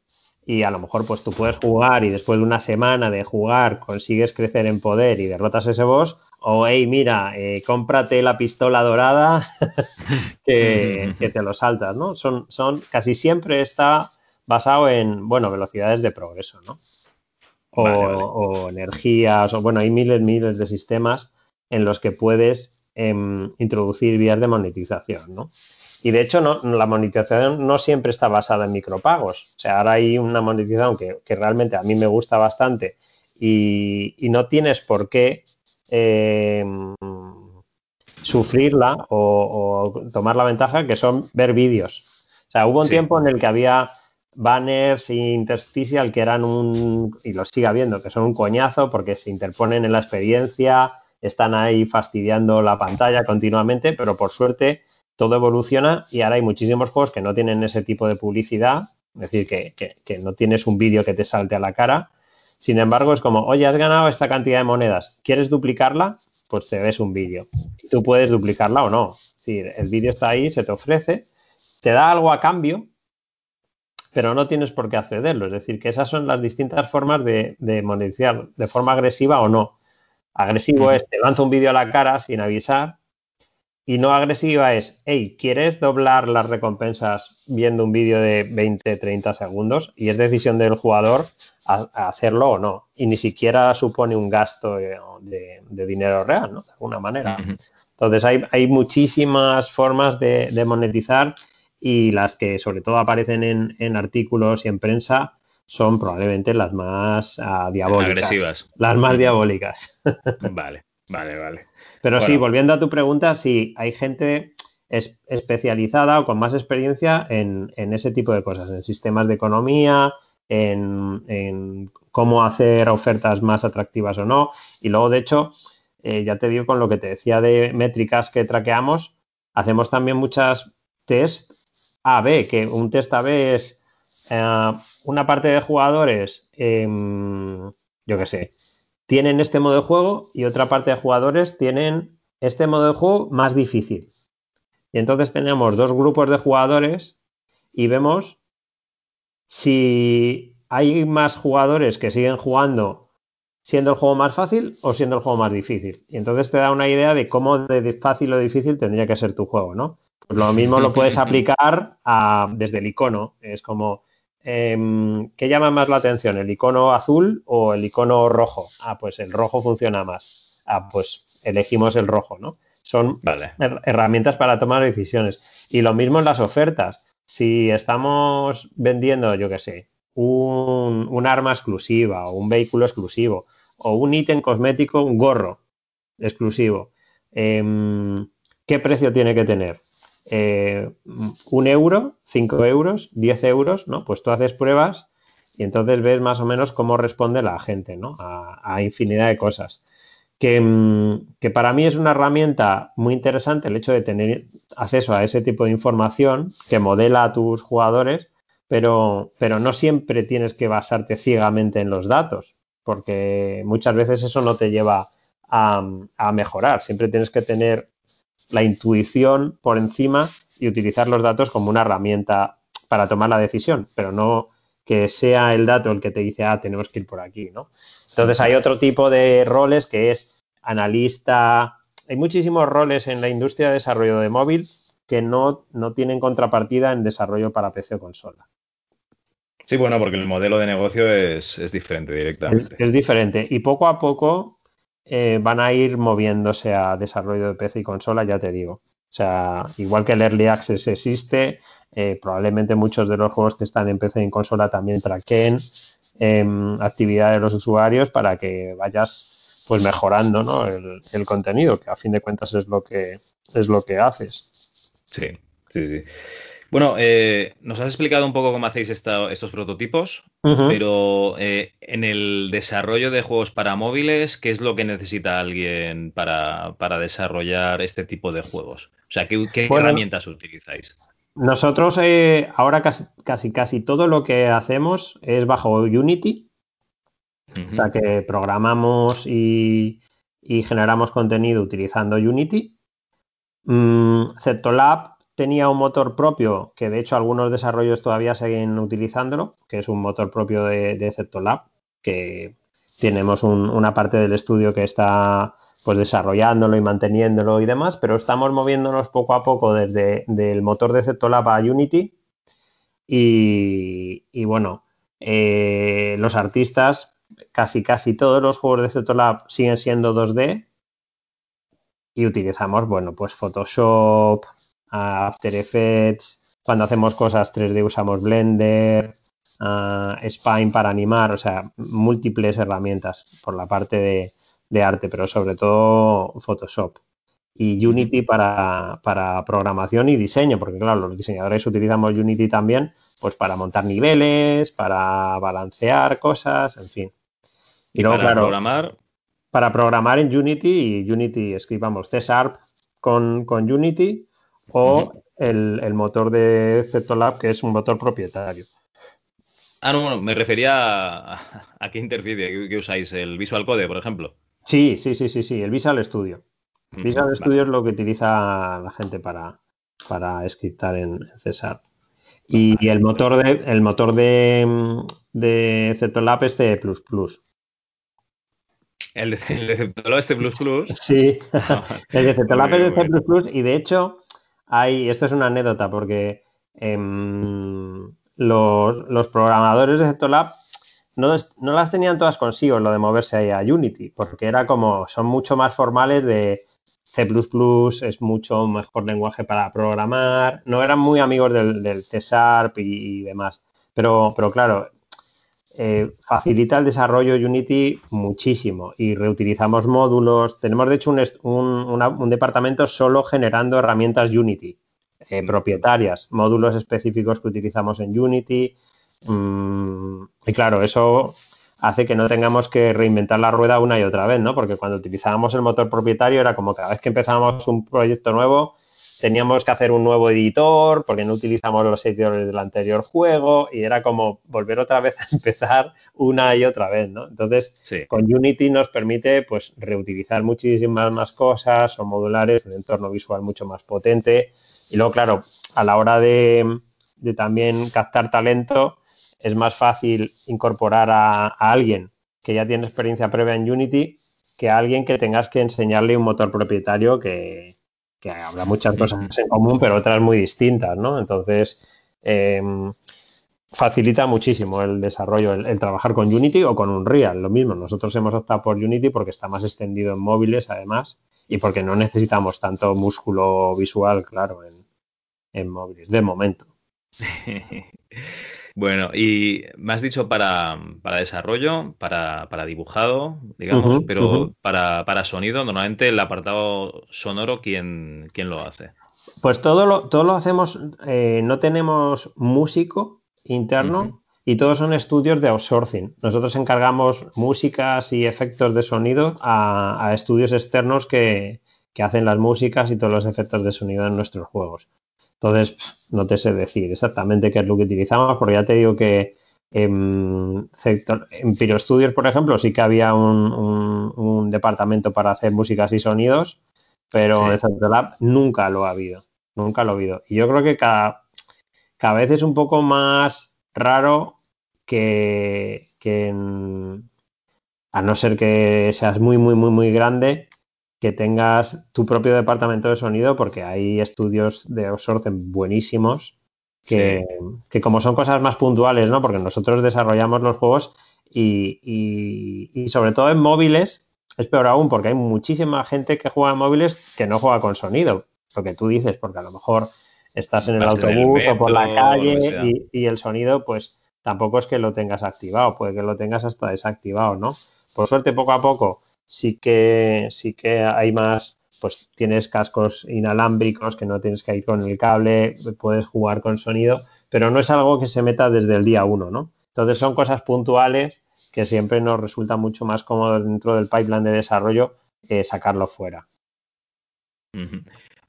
y a lo mejor pues tú puedes jugar y después de una semana de jugar consigues crecer en poder y derrotas ese boss o hey mira eh, cómprate la pistola dorada que, te lo saltas no son, son casi siempre está basado en bueno velocidades de progreso no o, energías, o bueno, hay miles, miles de sistemas en los que puedes em, introducir vías de monetización, ¿no? Y de hecho, no, la monetización no siempre está basada en micropagos. O sea, ahora hay una monetización que, realmente a mí me gusta bastante y, no tienes por qué em, sufrirla o, tomar la ventaja que son ver vídeos. O sea, hubo un tiempo en el que había banners intersticial que eran un, y lo sigue habiendo, que son un coñazo porque se interponen en la experiencia, están ahí fastidiando la pantalla continuamente, pero por suerte todo evoluciona y ahora hay muchísimos juegos que no tienen ese tipo de publicidad, es decir, que, no tienes un vídeo que te salte a la cara. Sin embargo, es como, oye, has ganado esta cantidad de monedas, ¿quieres duplicarla? Pues te ves un vídeo. Tú puedes duplicarla o no. Es decir, el vídeo está ahí, se te ofrece, te da algo a cambio, pero no tienes por qué accederlo. Es decir, que esas son las distintas formas de, monetizar, de forma agresiva o no. Agresivo es te lanzo un vídeo a la cara sin avisar y no agresiva es, hey, ¿quieres doblar las recompensas viendo un vídeo de 20, 30 segundos? Y es decisión del jugador hacerlo o no. Y ni siquiera supone un gasto de, dinero real, ¿no? De alguna manera. Entonces hay, hay, muchísimas formas de, monetizar y las que sobre todo aparecen en, artículos y en prensa son probablemente las más uh, diabólicas. Agresivas. Las más diabólicas. vale, vale, vale. Pero sí, volviendo a tu pregunta, sí, hay gente especializada o con más experiencia en, ese tipo de cosas, en sistemas de economía, en, cómo hacer ofertas más atractivas o no. Y luego, de hecho, eh, ya te digo con lo que te decía de métricas que traqueamos, hacemos también muchas test A-B, que un test A-B es eh, una parte de jugadores, em, yo qué sé, tienen este modo de juego y otra parte de jugadores tienen este modo de juego más difícil. Y entonces tenemos dos grupos de jugadores y vemos si hay más jugadores que siguen jugando siendo el juego más fácil o siendo el juego más difícil. Y entonces te da una idea de cómo de fácil o difícil tendría que ser tu juego, ¿no? Pues lo mismo lo puedes aplicar desde el icono. Es como, Em, ¿Qué llama más la atención? ¿El icono azul o el icono rojo? Ah, pues el rojo funciona más. Ah, pues elegimos el rojo, ¿no? Son herramientas para tomar decisiones. Y lo mismo en las ofertas. Si estamos vendiendo, yo qué sé, un, arma exclusiva o un vehículo exclusivo o un ítem cosmético, un gorro exclusivo, em, ¿qué precio tiene que tener? Eh, un euro, cinco euros, diez euros, ¿no? Pues tú haces pruebas y entonces ves más o menos cómo responde la gente, ¿no? A, infinidad de cosas. Mm, que, para mí es una herramienta muy interesante el hecho de tener acceso a ese tipo de información que modela a tus jugadores, pero, pero no siempre tienes que basarte ciegamente en los datos, porque muchas veces eso no te lleva a, a mejorar. Siempre tienes que tener la intuición por encima y utilizar los datos como una herramienta para tomar la decisión, pero no que sea el dato el que te dice, ah, tenemos que ir por aquí, ¿no? Entonces hay otro tipo de roles que es analista. Hay muchísimos roles en la industria de desarrollo de móvil que no, no tienen contrapartida en desarrollo para PC o consola. Sí, bueno, porque el modelo de negocio es, diferente directamente. es, diferente. Y poco a poco eh, van a ir moviéndose a desarrollo de PC y consola, ya te digo. O sea, igual que el Early Access existe, eh, probablemente muchos de los juegos que están en PC y en consola también traqueen em, actividad de los usuarios para que vayas pues mejorando ¿no? el, el, contenido, que a fin de cuentas es lo que es lo que haces. Sí, sí, sí. Bueno, eh, nos has explicado un poco cómo hacéis estos prototipos, pero eh, en el desarrollo de juegos para móviles, ¿qué es lo que necesita alguien para, desarrollar este tipo de juegos? O sea, ¿qué, herramientas utilizáis? Nosotros eh, ahora casi, casi, casi todo lo que hacemos es bajo Unity. O sea que programamos y, generamos contenido utilizando Unity. Mm, tenía un motor propio, que de hecho algunos desarrollos todavía siguen utilizándolo, que es un motor propio de, de Lab, que tenemos una parte del estudio que está pues desarrollándolo y manteniéndolo y demás, pero estamos moviéndonos poco a poco desde el motor de Lab a Unity. Y, bueno, eh, los artistas, casi casi todos los juegos de Lab siguen siendo 2D y utilizamos, bueno, pues Photoshop, After Effects, cuando hacemos cosas 3D usamos Blender, Spine para animar, o sea, múltiples herramientas por la parte de, arte, pero sobre todo Photoshop. Y Unity para, programación y diseño, porque claro, los diseñadores utilizamos Unity también, pues para montar niveles, para balancear cosas, en fin. Y, luego, para programar. Para programar en Unity y Unity escribamos C Sharp con, con Unity o el, motor de Lab, que es un motor propietario. Ah, no, bueno, me refería a, qué interficie que, usáis, el Visual Code, por ejemplo. Sí, sí, sí, sí, sí, el Visual Studio. Visual Studio es lo que utiliza la gente para, para scriptar en César. Y, el motor de el motor de, de es C++. El de, el este Plus Plus. Sí, el de Ceptolab es Plus y de hecho hay, esto es una anécdota porque em, los, programadores de Ceptolab no, no, las tenían todas consigo lo de moverse ahí a Unity, porque era como, son mucho más formales de C++, es mucho mejor lenguaje para programar, no eran muy amigos del, C Sharp y, demás. Pero, pero claro, eh, facilita el desarrollo Unity muchísimo y reutilizamos módulos. Tenemos, de hecho, un, departamento solo generando herramientas Unity eh, propietarias, módulos específicos que utilizamos en Unity. Mm, y claro, eso hace que no tengamos que reinventar la rueda una y otra vez, ¿no? Porque cuando utilizábamos el motor propietario era como cada vez que empezábamos un proyecto nuevo, teníamos que hacer un nuevo editor porque no utilizamos los editores del anterior juego y era como volver otra vez a empezar una y otra vez, ¿no? Entonces, con Unity nos permite pues reutilizar muchísimas más cosas, son modulares, un entorno visual mucho más potente y luego, claro, a la hora de, de también captar talento, es más fácil incorporar a, alguien que ya tiene experiencia previa en Unity que a alguien que tengas que enseñarle un motor propietario que, que habrá muchas cosas en común, pero otras muy distintas, ¿no? Entonces, em, facilita muchísimo el desarrollo, el, trabajar con Unity o con Unreal, lo mismo. Nosotros hemos optado por Unity porque está más extendido en móviles, además, y porque no necesitamos tanto músculo visual, claro, en, en móviles, de momento. Bueno, y me has dicho para, desarrollo, para, dibujado, digamos, pero para, sonido, normalmente el apartado sonoro, ¿quién, quién lo hace? Pues todo lo, todo lo hacemos, eh, no tenemos músico interno y todos son estudios de outsourcing. Nosotros encargamos músicas y efectos de sonido a, estudios externos que, que hacen las músicas y todos los efectos de sonido en nuestros juegos. Entonces, no te sé decir exactamente qué es lo que utilizamos, porque ya te digo que en, en Piro Studios, por ejemplo, sí que había un, departamento para hacer músicas y sonidos, pero en Centralab nunca lo ha habido. Nunca lo ha habido. Y yo creo que cada, cada vez es un poco más raro que, que a no ser que seas muy, muy, muy, muy grande, que tengas tu propio departamento de sonido, porque hay estudios de outsourcing buenísimos que, como son cosas más puntuales, ¿no? Porque nosotros desarrollamos los juegos y, sobre todo en móviles es peor aún porque hay muchísima gente que juega en móviles que no juega con sonido, lo que tú dices, porque a lo mejor estás en el autobús o por la calle y, y, el sonido pues tampoco es que lo tengas activado, puede que lo tengas hasta desactivado, ¿no? Por suerte poco a poco sí que, sí que hay más, pues tienes cascos inalámbricos que no tienes que ir con el cable, puedes jugar con sonido, pero no es algo que se meta desde el día uno, ¿no? Entonces son cosas puntuales que siempre nos resulta mucho más cómodo dentro del pipeline de desarrollo eh, sacarlo fuera.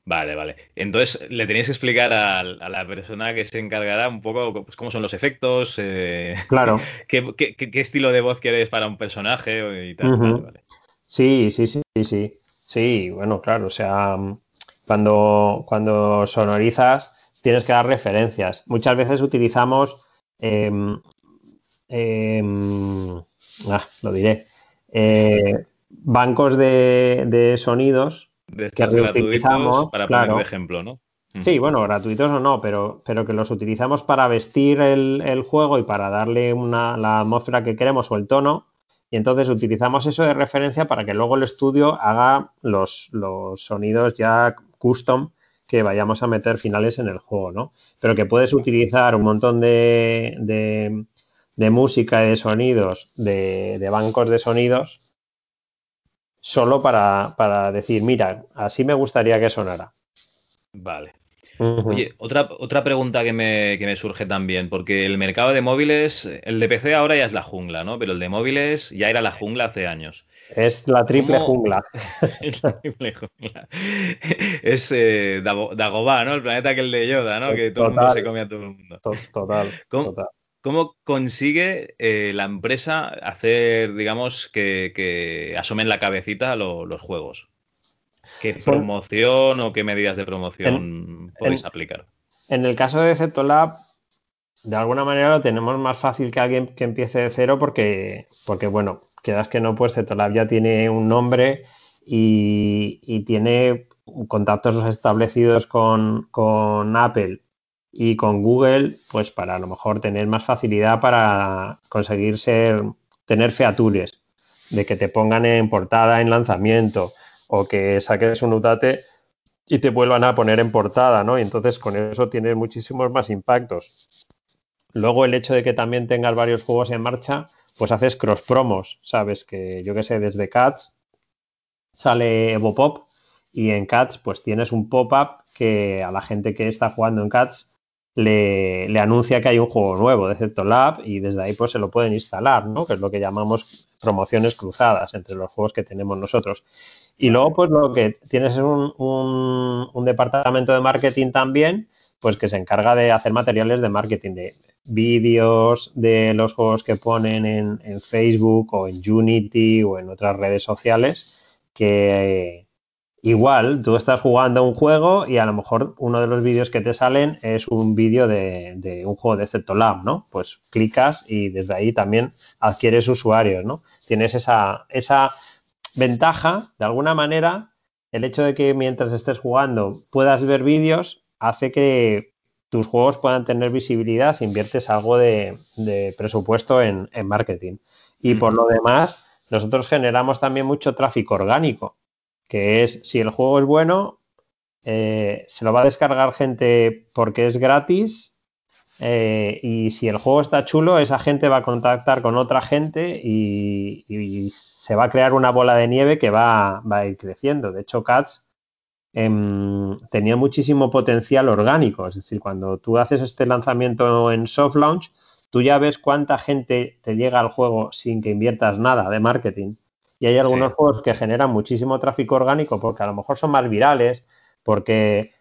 Vale, vale. Entonces, le tenéis que explicar a, la persona que se encargará un poco pues, cómo son los efectos, eh, claro. qué, estilo de voz quieres para un personaje y tal. vale. Sí, sí, sí, sí, sí. Sí, bueno, claro, o sea, cuando, cuando sonorizas tienes que dar referencias. Muchas veces utilizamos, em, em, ah, lo diré, eh, bancos de, sonidos que reutilizamos para poner de ejemplo, ¿no? Sí, bueno, gratuitos o no, pero, pero que los utilizamos para vestir el, juego y para darle una, la atmósfera que queremos o el tono y entonces utilizamos eso de referencia para que luego el estudio haga los, los sonidos ya custom que vayamos a meter finales en el juego, ¿no? Pero que puedes utilizar un montón de, de, música y de sonidos, de, bancos de sonidos, solo para, para decir, mira, así me gustaría que sonara. Vale. Oye, otra, otra pregunta que me, surge también, porque el mercado de móviles, el de PC ahora ya es la jungla, ¿no? Pero el de móviles ya era la jungla hace años. Es la triple jungla. es la triple jungla. Es eh, Dagobah, ¿no? El planeta que el de Yoda, ¿no? Que todo el mundo se come a todo el mundo. Total. ¿Cómo, consigue eh, la empresa hacer, digamos, que, asomen la cabecita los juegos? ¿Qué promoción o qué medidas de promoción podéis aplicar? En el caso de Ceptolab, de alguna manera lo tenemos más fácil que alguien que empiece de cero porque, porque bueno, quedas que no, pues Zetolab ya tiene un nombre y, tiene contactos establecidos con, con, Apple y con Google, pues para a lo mejor tener más facilidad para conseguir ser, tener features de que te pongan en portada en lanzamiento o que saques un utate y te vuelvan a poner en portada, ¿no? Y entonces con eso tienes muchísimos más impactos. Luego el hecho de que también tengas varios juegos en marcha, pues haces cross promos, ¿sabes? Que yo que sé, desde Cats sale Evopop y en Cats pues tienes un pop-up que a la gente que está jugando en Cats le, anuncia que hay un juego nuevo de Lab y desde ahí pues se lo pueden instalar, ¿no? Que es lo que llamamos promociones cruzadas entre los juegos que tenemos nosotros. Y luego pues lo que tienes es un, departamento de marketing también pues que se encarga de hacer materiales de marketing, de vídeos de los juegos que ponen en, Facebook o en Unity o en otras redes sociales, que igual tú estás jugando un juego y a lo mejor uno de los vídeos que te salen es un vídeo de, un juego de Lab, ¿no? Pues clicas y desde ahí también adquieres usuarios, ¿no? Tienes esa, esa ventaja, de alguna manera, el hecho de que mientras estés jugando puedas ver vídeos hace que tus juegos puedan tener visibilidad si inviertes algo de, presupuesto en, marketing. Y por lo demás, nosotros generamos también mucho tráfico orgánico, que es si el juego es bueno, eh, se lo va a descargar gente porque es gratis. Eh, y si el juego está chulo, esa gente va a contactar con otra gente y, se va a crear una bola de nieve que va, va a ir creciendo. De hecho, Cats Em, tenía muchísimo potencial orgánico. Es decir, cuando tú haces este lanzamiento en soft launch, tú ya ves cuánta gente te llega al juego sin que inviertas nada de marketing. Y hay algunos juegos que generan muchísimo tráfico orgánico porque a lo mejor son más virales, porque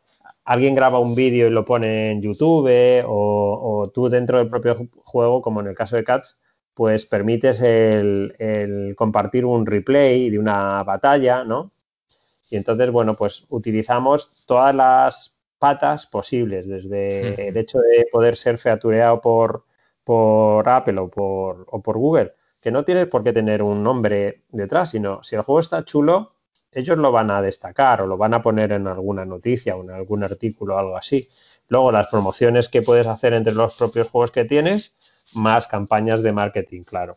alguien graba un vídeo y lo pone en YouTube o, tú dentro del propio juego, como en el caso de Cats, pues permites el, el compartir un replay de una batalla, ¿no? Y entonces, bueno, pues utilizamos todas las patas posibles, desde el hecho de poder ser featureado por, por Apple o por, o por Google, que no tienes por qué tener un nombre detrás, sino si el juego está chulo, ellos lo van a destacar o lo van a poner en alguna noticia o en algún artículo o algo así. Luego, las promociones que puedes hacer entre los propios juegos que tienes, más campañas de marketing, claro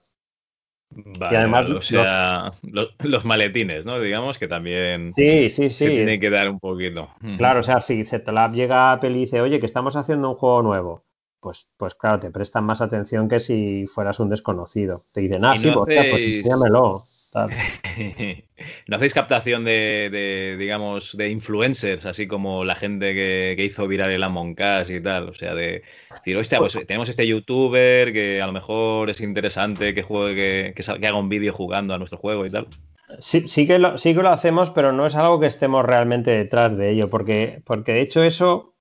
y además, o sea, los, maletines, ¿no? Digamos que también sí, sí, sí. se tiene que dar un poquito. Claro, o sea, si Zetlab llega a Apple y dice, oye, que estamos haciendo un juego nuevo, pues, pues claro, te prestan más atención que si fueras un desconocido. Te dicen, ah, sí, pues, pues llámelo. ¿No hacéis captación de, digamos, de influencers, así como la gente que, hizo virar el Among Us y tal? O sea, de decir, hostia, pues tenemos este youtuber que a lo mejor es interesante que juegue, que, haga un vídeo jugando a nuestro juego y tal. Sí, sí, que lo, sí que lo hacemos, pero no es algo que estemos realmente detrás de ello, porque, porque de hecho eso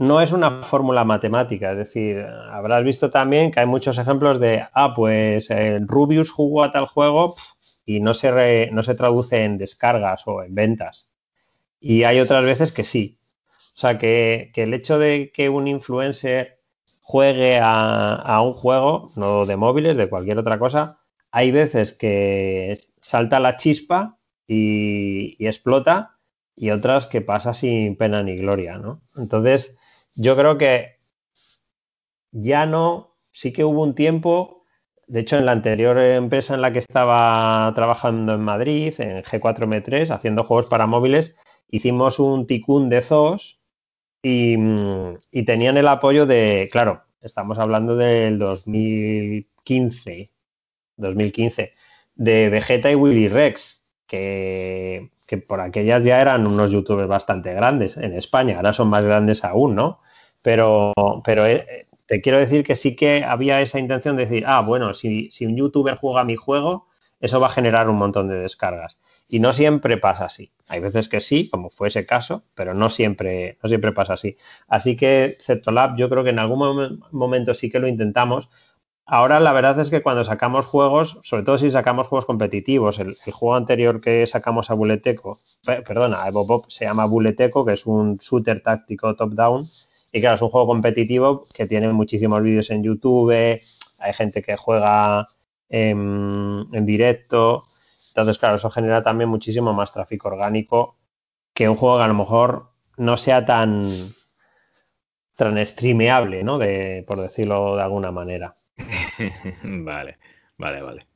no es una fórmula matemática, es decir, habrás visto también que hay muchos ejemplos de, ah, pues el Rubius jugó a tal juego y no se, no se traduce en descargas o en ventas. Y hay otras veces que sí. O sea, que, el hecho de que un influencer juegue a, un juego, no de móviles, de cualquier otra cosa, hay veces que salta la chispa y, y explota y otras que pasa sin pena ni gloria, ¿no? Entonces, yo creo que ya no, sí que hubo un tiempo, de hecho en la anterior empresa en la que estaba trabajando en Madrid, en G4M3, haciendo juegos para móviles, hicimos un ticún de ZOS y, y tenían el apoyo de, claro, estamos hablando del 2015, 2015, de Vegeta y Willy Rex, que, por aquellas ya eran unos youtubers bastante grandes en España, ahora son más grandes aún, ¿no? Pero, pero eh, te quiero decir que sí que había esa intención de decir, ah, bueno, si, si un youtuber juega mi juego, eso va a generar un montón de descargas. Y no siempre pasa así. Hay veces que sí, como fue ese caso, pero no siempre, no siempre pasa así. Así que Ceptolab yo creo que en algún momento sí que lo intentamos, Ahora la verdad es que cuando sacamos juegos, sobre todo si sacamos juegos competitivos, el, juego anterior que sacamos a Buleteco, perdona, a Evo se llama Buleteco, que es un shooter táctico top-down, Y claro, es un juego competitivo que tiene muchísimos vídeos en YouTube, hay gente que juega en, en directo. Entonces, claro, eso genera también muchísimo más tráfico orgánico que un juego que a lo mejor no sea tan, tan streameable, ¿no? De, por decirlo de alguna manera. vale, vale, vale.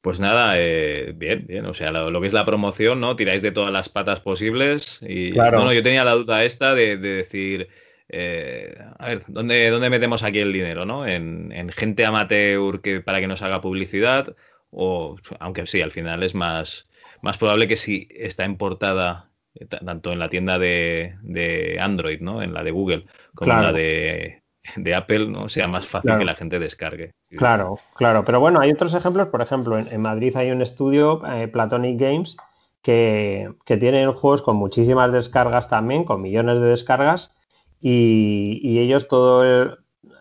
Pues nada, eh, bien, bien. O sea, lo, que es la promoción, ¿no? Tiráis de todas las patas posibles. Y Claro. bueno, yo tenía la duda esta de, de decir, eh, a ver, ¿dónde, dónde metemos aquí el dinero, ¿no? En, en gente amateur que, para que nos haga publicidad. O, aunque sí, al final es más, más probable que si está en portada, eh, ta- tanto en la tienda de, de Android, ¿no? En la de Google, como en la de, de Apple, ¿no? Sea más fácil Claro. que la gente descargue. Sí. Claro, claro. Pero bueno, hay otros ejemplos. Por ejemplo, en, en Madrid hay un estudio, eh, Platonic Games, que, que tienen juegos con muchísimas descargas también, con millones de descargas, y, y ellos todo el,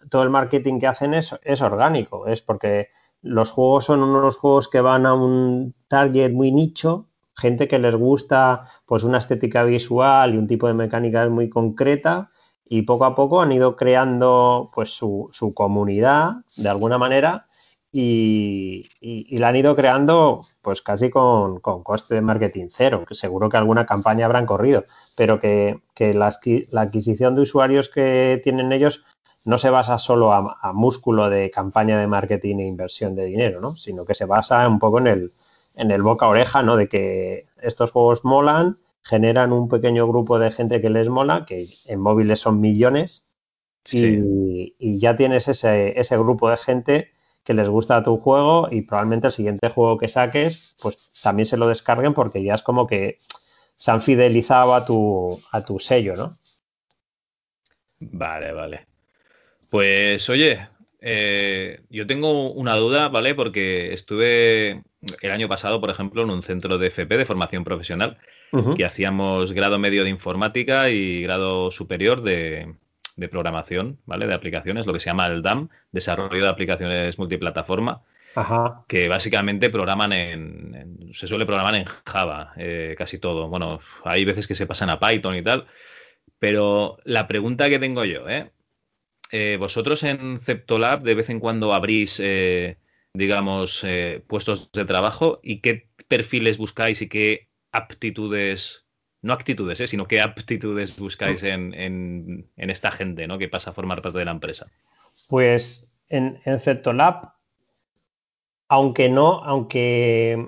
todo el marketing que hacen es, es orgánico. Es porque los juegos son unos juegos que van a un target muy nicho, gente que les gusta pues una estética visual y un tipo de mecánica muy concreta y poco a poco han ido creando pues su, su comunidad de alguna manera y, la han ido creando pues casi con, con coste de marketing cero, que seguro que alguna campaña habrán corrido, pero que, que la, la adquisición de usuarios que tienen ellos no se basa solo a, músculo de campaña de marketing e inversión de dinero, ¿no? sino que se basa un poco en el, en el boca oreja, ¿no? de que estos juegos molan, generan un pequeño grupo de gente que les mola, que en móviles son millones, Sí. y, y ya tienes ese, ese grupo de gente que les gusta tu juego y probablemente el siguiente juego que saques, pues también se lo descarguen porque ya es como que se han fidelizado a tu, a tu sello, ¿no? Vale, vale. Pues oye, eh, yo tengo una duda, ¿vale? Porque estuve el año pasado, por ejemplo, en un centro de FP, de formación profesional, Que hacíamos grado medio de informática y grado superior de, de programación, ¿vale? De aplicaciones, lo que se llama el DAM, Desarrollo de Aplicaciones Multiplataforma, Ajá. que básicamente programan en, en- se suele programar en Java, eh, casi todo. Bueno, hay veces que se pasan a Python y tal, pero la pregunta que tengo yo, ¿eh? Eh, vosotros en Ceptolab de vez en cuando abrís, eh, digamos, puestos de trabajo y qué perfiles buscáis y qué aptitudes, no actitudes, eh, sino qué aptitudes buscáis en, en- en esta gente, ¿no? Que pasa a formar parte de la empresa. Pues en, en Ceptolab, aunque no, aunque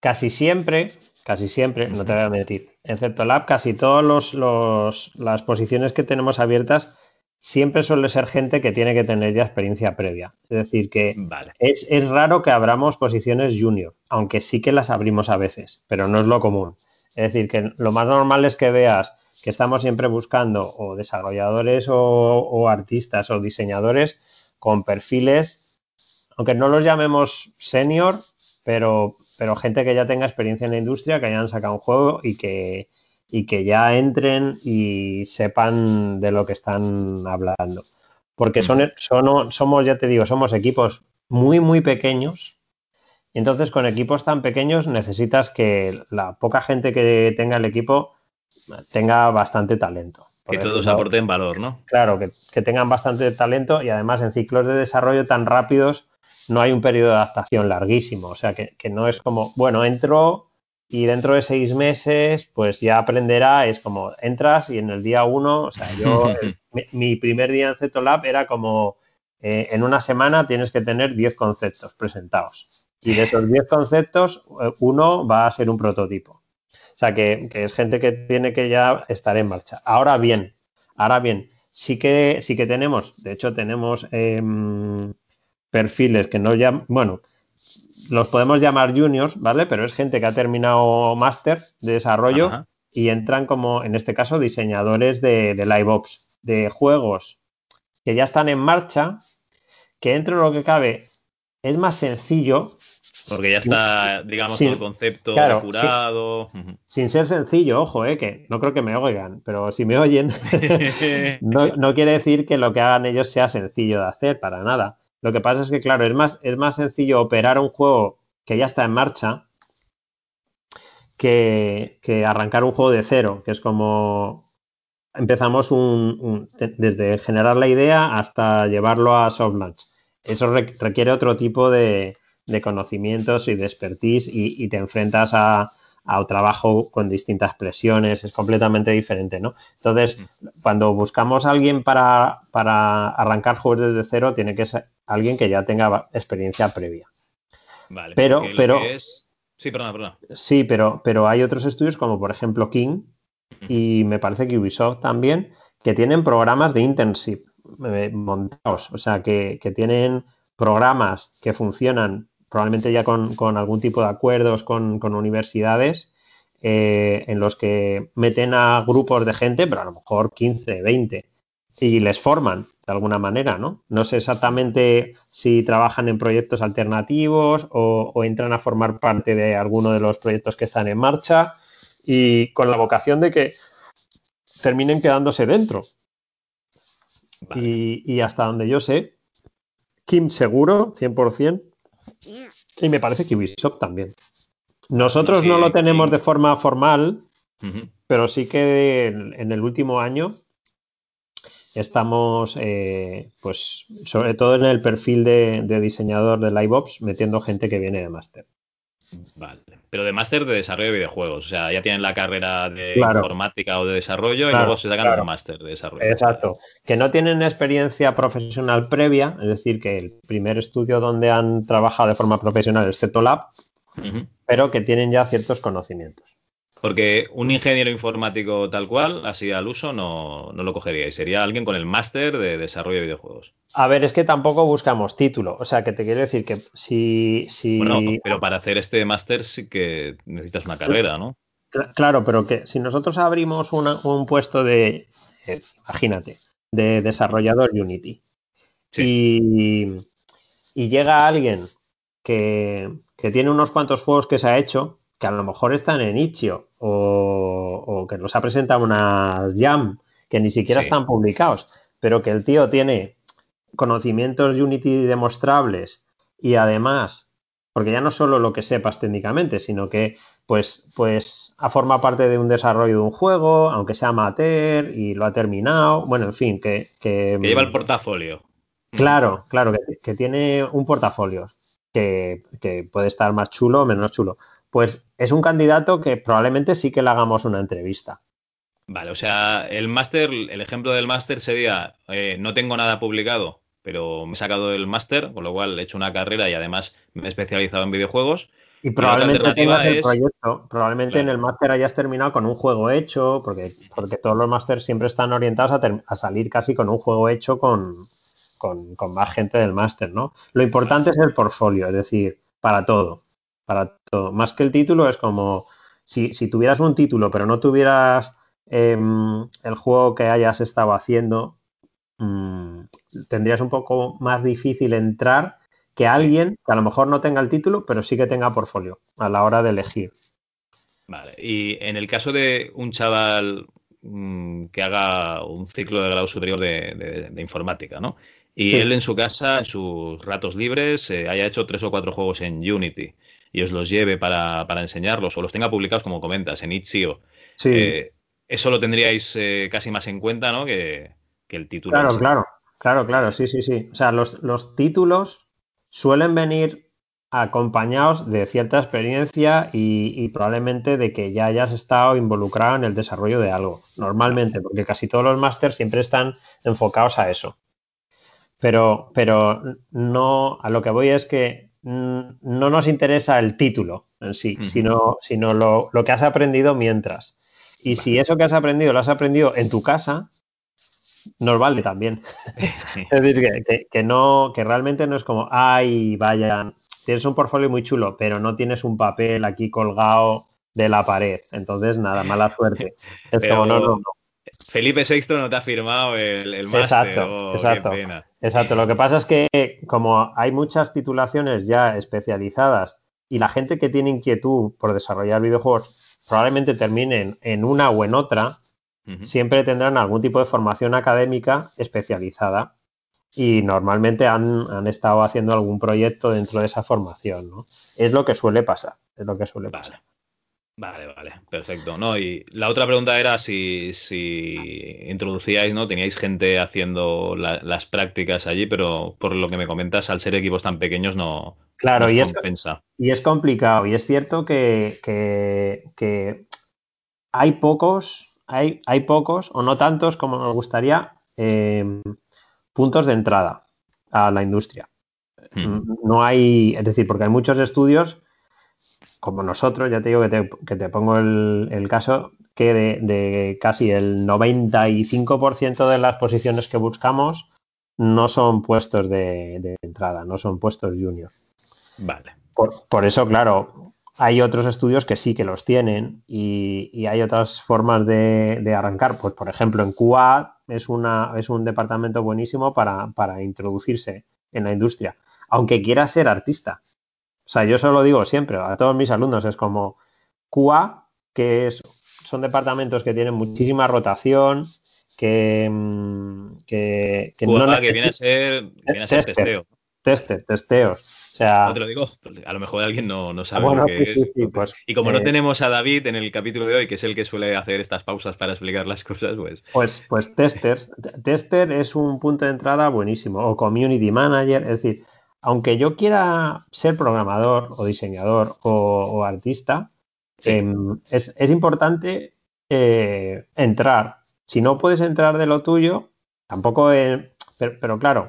casi siempre, casi siempre, no te voy a mentir, en Ceptolab casi todas los, los- las posiciones que tenemos abiertas siempre suele ser gente que tiene que tener ya experiencia previa. Es decir, que Vale. es, es raro que abramos posiciones junior, aunque sí que las abrimos a veces, pero no es lo común. Es decir, que lo más normal es que veas que estamos siempre buscando o desarrolladores o, o artistas o diseñadores con perfiles, aunque no los llamemos senior, pero, pero gente que ya tenga experiencia en la industria, que hayan sacado un juego y que, y que ya entren y sepan de lo que están hablando. Porque son, son, somos, ya te digo, somos equipos muy, muy pequeños. Y entonces, con equipos tan pequeños, necesitas que la poca gente que tenga el equipo tenga bastante talento. Que todos decirlo. aporten valor, ¿no? Claro, que, que tengan bastante talento y además en ciclos de desarrollo tan rápidos no hay un periodo de adaptación larguísimo. O sea, que, que no es como, bueno, entro y dentro de seis meses, pues ya aprenderá. Es como entras y en el día uno, o sea, yo, mi, mi primer día en Zetolab era como eh, en una semana tienes que tener 10 conceptos presentados. Y de esos 10 conceptos, eh, uno va a ser un prototipo. O sea, que, que es gente que tiene que ya estar en marcha. Ahora bien, ahora bien, sí que, sí que tenemos, de hecho tenemos em, perfiles que no llaman, bueno, los podemos llamar juniors, ¿vale? Pero es gente que ha terminado máster de desarrollo Ajá. y entran como, en este caso, diseñadores de, de live ops, de juegos que ya están en marcha, que dentro de lo que cabe es más sencillo, Porque ya está, digamos, todo el concepto claro, depurado. Ujú. sin ser sencillo, ojo, eh, que no creo que me oigan, pero si me oyen, no, no quiere decir que lo que hagan ellos sea sencillo de hacer, para nada. Lo que pasa es que, claro, es más, es más sencillo operar un juego que ya está en marcha que, que arrancar un juego de cero, que es como, empezamos un, desde generar la idea hasta llevarlo a soft launch. Eso requiere otro tipo de, conocimientos y de expertise y, te enfrentas a, un trabajo con distintas presiones, es completamente diferente, ¿no? Entonces, cuando buscamos a alguien para, para arrancar juegos desde cero, tiene que ser alguien que ya tenga experiencia previa. Vale, pero, pero Sí, perdona, perdona. Sí, pero, pero hay otros estudios como por ejemplo King y me parece que Ubisoft también, que tienen programas de internship eh, montados, o sea, que, tienen programas que funcionan probablemente ya con, algún tipo de acuerdos con, universidades eh, en los que meten a grupos de gente, pero a lo mejor 15, 20, y les forman de alguna manera, ¿no? No sé exactamente si trabajan en proyectos alternativos o, entran a formar parte de alguno de los proyectos que están en marcha y con la vocación de que terminen quedándose dentro. Y, hasta donde yo sé, Kim seguro, 100%, y me parece que Ubisoft también. Nosotros no lo tenemos de forma formal, pero sí que en el último año estamos, eh, pues, sobre todo en el perfil de, diseñador de LiveOps, metiendo gente que viene de máster. Vale, pero de máster de desarrollo de videojuegos, o sea, ya tienen la carrera de informática o de desarrollo y luego se sacan un máster de desarrollo. Exacto, que no tienen experiencia profesional previa, es decir, que el primer estudio donde han trabajado de forma profesional es Cetolab, pero que tienen ya ciertos conocimientos. Porque un ingeniero informático tal cual, así al uso, no, no lo cogería. Y sería alguien con el máster de desarrollo de videojuegos. A ver, es que tampoco buscamos título. O sea, que te quiero decir que si. si... Bueno, pero para hacer este máster sí que necesitas una carrera, ¿no? Claro, pero que si nosotros abrimos un puesto de. Eh, imagínate, de desarrollador Unity. Y, y, llega alguien que, que tiene unos cuantos juegos que se ha hecho que a lo mejor están en Itch.io o, que nos ha presentado unas Jam que ni siquiera están publicados, pero que el tío tiene conocimientos Unity demostrables y además, porque ya no solo lo que sepas técnicamente, sino que pues, pues ha formado parte de un desarrollo de un juego, aunque sea amateur y lo ha terminado, bueno, en fin, que... Que, lleva el portafolio. Claro, claro, que, tiene un portafolio que, que, puede estar más chulo o menos chulo pues es un candidato que probablemente sí que le hagamos una entrevista. Vale, o sea, el máster, el ejemplo del máster sería, eh, no tengo nada publicado, pero me he sacado del máster, con lo cual he hecho una carrera y además me he especializado en videojuegos. Y probablemente tengas el proyecto, probablemente en el máster hayas terminado con un juego hecho, porque, porque todos los másters siempre están orientados a, salir casi con un juego hecho con, con más gente del máster, ¿no? Lo importante es el portfolio, es decir, para todo para todo. Más que el título, es como si, tuvieras un título, pero no tuvieras em, el juego que hayas estado haciendo, mm, tendrías un poco más difícil entrar que alguien que a lo mejor no tenga el título, pero sí que tenga portfolio a la hora de elegir. Vale, y en el caso de un chaval mm, que haga un ciclo de grado superior de, informática, ¿no? Y él en su casa, en sus ratos libres, eh, haya hecho tres o cuatro juegos en Unity y os los lleve para, enseñarlos o los tenga publicados, como comentas, en Itch.io. Sí. Eh, eso lo tendríais eh, casi más en cuenta, ¿no? Que, el título. Claro, claro, claro, claro, sí, sí, sí. O sea, los, los títulos suelen venir acompañados de cierta experiencia y, probablemente de que ya hayas estado involucrado en el desarrollo de algo, normalmente, porque casi todos los másters siempre están enfocados a eso. Pero, pero no, a lo que voy es que no nos interesa el título en sí, sino, sino lo, que has aprendido mientras. Y si eso que has aprendido lo has aprendido en tu casa, nos vale también. es decir, que, no, que realmente no es como, ay, vaya, tienes un portfolio muy chulo, pero no tienes un papel aquí colgado de la pared. Entonces, nada, mala suerte. Es como, no, no, no. Felipe VI no te ha firmado el, el Exacto, oh, exacto. Exacto. Lo que pasa es que como hay muchas titulaciones ya especializadas y la gente que tiene inquietud por desarrollar videojuegos probablemente terminen en una o en otra, siempre tendrán algún tipo de formación académica especializada y normalmente han, estado haciendo algún proyecto dentro de esa formación, ¿no? Es lo que suele pasar, es lo que suele pasar. Vale, vale, perfecto. No, y la otra pregunta era si, si introducíais, ¿no? Teníais gente haciendo las prácticas allí, pero por lo que me comentas, al ser equipos tan pequeños no, claro, y compensa. Es, y es complicado. Y es cierto que, que, hay pocos, hay, hay, pocos, o no tantos como nos gustaría, eh, puntos de entrada a la industria. Hmm. No hay, es decir, porque hay muchos estudios como nosotros, ya te digo que te, pongo el, caso, que de, casi el 95% de las posiciones que buscamos no son puestos de, entrada, no son puestos junior. Vale. Por, eso, claro, hay otros estudios que sí que los tienen y, hay otras formas de, arrancar. Pues, por ejemplo, en QA es, una, es un departamento buenísimo para, para introducirse en la industria, aunque quiera ser artista. O sea, yo solo digo siempre a todos mis alumnos, es como QA, que es, son departamentos que tienen muchísima rotación, que, mm, que, que no que viene a ser, viene a ser testeo. Tester, testeos. O sea, no te lo digo, a lo mejor alguien no, no sabe lo que es. Pues, y como no eh, tenemos a David en el capítulo de hoy, que es el que suele hacer estas pausas para explicar las cosas, pues. Pues, pues tester. tester es un punto de entrada buenísimo. O community manager. Es decir, aunque yo quiera ser programador o diseñador o, artista, em, es, importante eh, entrar. Si no puedes entrar de lo tuyo, tampoco... pero, claro,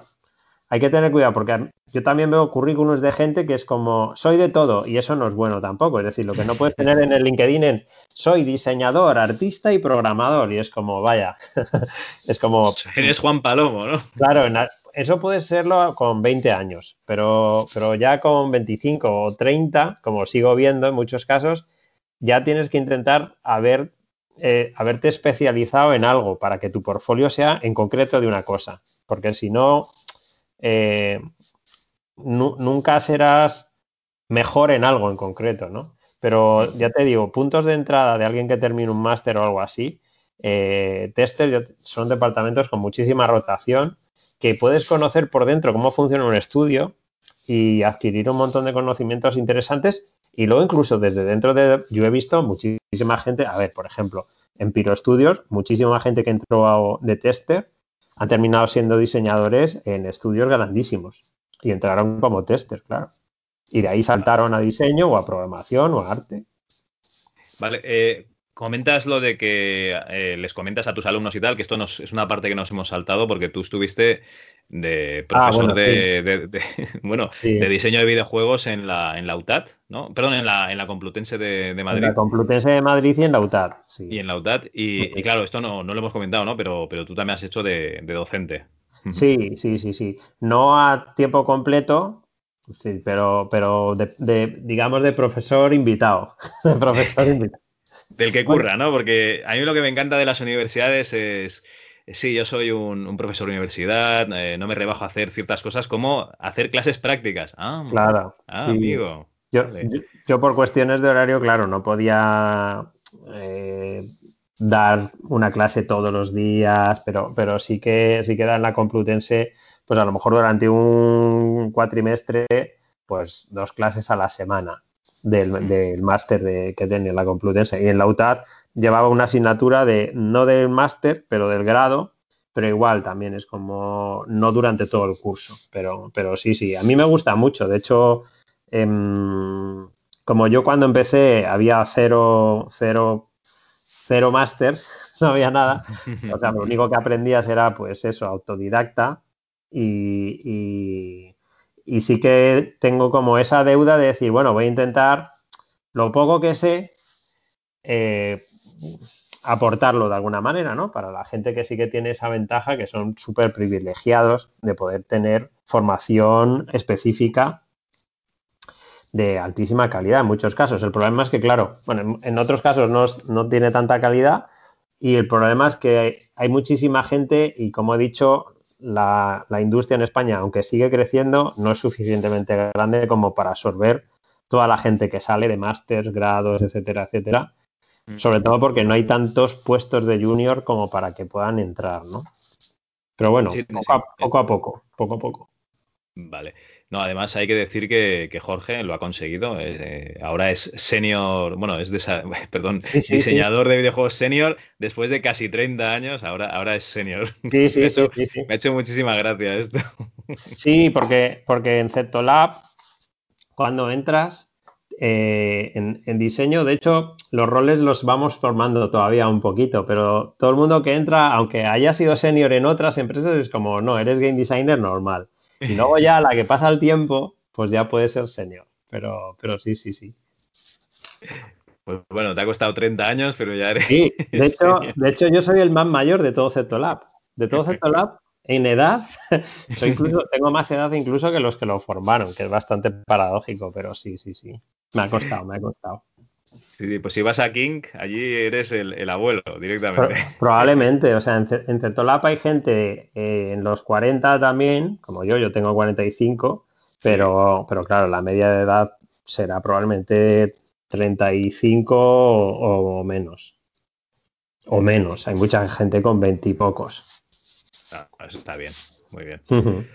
hay que tener cuidado porque yo también veo currículums de gente que es como soy de todo y eso no es bueno tampoco. Es decir, lo que no puedes tener en el LinkedIn es soy diseñador, artista y programador y es como, vaya, es como... Eres Juan Palomo, ¿no? Claro, eso puede serlo con 20 años, pero, pero ya con 25 o 30, como sigo viendo en muchos casos, ya tienes que intentar haber, eh, haberte especializado en algo para que tu portfolio sea en concreto de una cosa, porque si no eh, nunca serás mejor en algo en concreto, ¿no? Pero ya te digo, puntos de entrada de alguien que termine un máster o algo así, eh, testers son departamentos con muchísima rotación que puedes conocer por dentro cómo funciona un estudio y adquirir un montón de conocimientos interesantes y luego incluso desde dentro de yo he visto muchísima gente, a ver, por ejemplo, en Piro Studios, muchísima gente que entró de tester han terminado siendo diseñadores en estudios grandísimos y entraron como tester, claro. Y de ahí saltaron a diseño o a programación o a arte. Vale, eh, comentas lo de que eh, les comentas a tus alumnos y tal, que esto es una parte que nos hemos saltado porque tú estuviste de ah, profesor de, bueno, de diseño de videojuegos en la, en la UTAD, ¿no? Perdón, en la, en la Complutense de, Madrid. En la Complutense de Madrid y en la UTAD, sí. Y en la UTAD. Y, claro, esto no, lo hemos comentado, ¿no? Pero, pero tú también has hecho de, docente. Sí, sí, sí, sí. No a tiempo completo, sí, pero, pero de, digamos de profesor invitado. profesor invitado. Del que curra, ¿no? Porque a mí lo que me encanta de las universidades es sí, yo soy un, profesor de universidad, eh, no me rebajo a hacer ciertas cosas como hacer clases prácticas. Ah, claro. Ah, amigo. Yo, por cuestiones de horario, claro, no podía eh, dar una clase todos los días, pero, pero sí que sí que en la Complutense, pues a lo mejor durante un cuatrimestre, pues dos clases a la semana del, del máster que tenía la Complutense. Y en la UTAD llevaba una asignatura de, no del máster, pero del grado, pero igual también es como, no durante todo el curso, pero, pero sí, sí, a mí me gusta mucho, de hecho, em, como yo cuando empecé había cero, cero, cero másters, no había nada, o sea, lo único que aprendías era pues eso, autodidacta y, y sí que tengo como esa deuda de decir, bueno, voy a intentar lo poco que sé, eh, aportarlo de alguna manera, ¿no? Para la gente que sí que tiene esa ventaja, que son súper privilegiados de poder tener formación específica de altísima calidad en muchos casos. El problema es que, claro, bueno, en otros casos no, tiene tanta calidad y el problema es que hay, muchísima gente y, como he dicho, la, la industria en España, aunque sigue creciendo, no es suficientemente grande como para absorber toda la gente que sale de másters, grados, etcétera, etcétera. Sobre todo porque no hay tantos puestos de junior como para que puedan entrar, ¿no? Pero bueno, poco, a, poco, poco a poco, Vale. No, además hay que decir que, Jorge lo ha conseguido. Eh, ahora es senior, bueno, es perdón, diseñador de videojuegos senior después de casi 30 años. Ahora, ahora es senior. Sí, sí, sí, Me ha hecho muchísima gracia esto. Sí, porque, porque en Lab, cuando entras eh, en, en, diseño, de hecho, los roles los vamos formando todavía un poquito, pero todo el mundo que entra, aunque haya sido senior en otras empresas, es como, no, eres game designer normal. Y luego ya la que pasa el tiempo, pues ya puede ser senior. Pero, pero sí, sí, sí. Pues bueno, te ha costado 30 años, pero ya eres. Sí, de hecho, de hecho yo soy el más mayor de todo Lab. De todo Lab, en edad, tengo más edad incluso que los que lo formaron, que es bastante paradójico, pero sí, sí, sí. Me ha costado, me ha costado. Sí, pues si vas a King, allí eres el, abuelo directamente. probablemente, o sea, en, en Certolapa hay gente eh, en los 40 también, como yo, yo tengo 45, pero, pero claro, la media de edad será probablemente 35 o, menos. O menos, hay mucha gente con 20 y pocos. Ah, pues está bien, muy bien.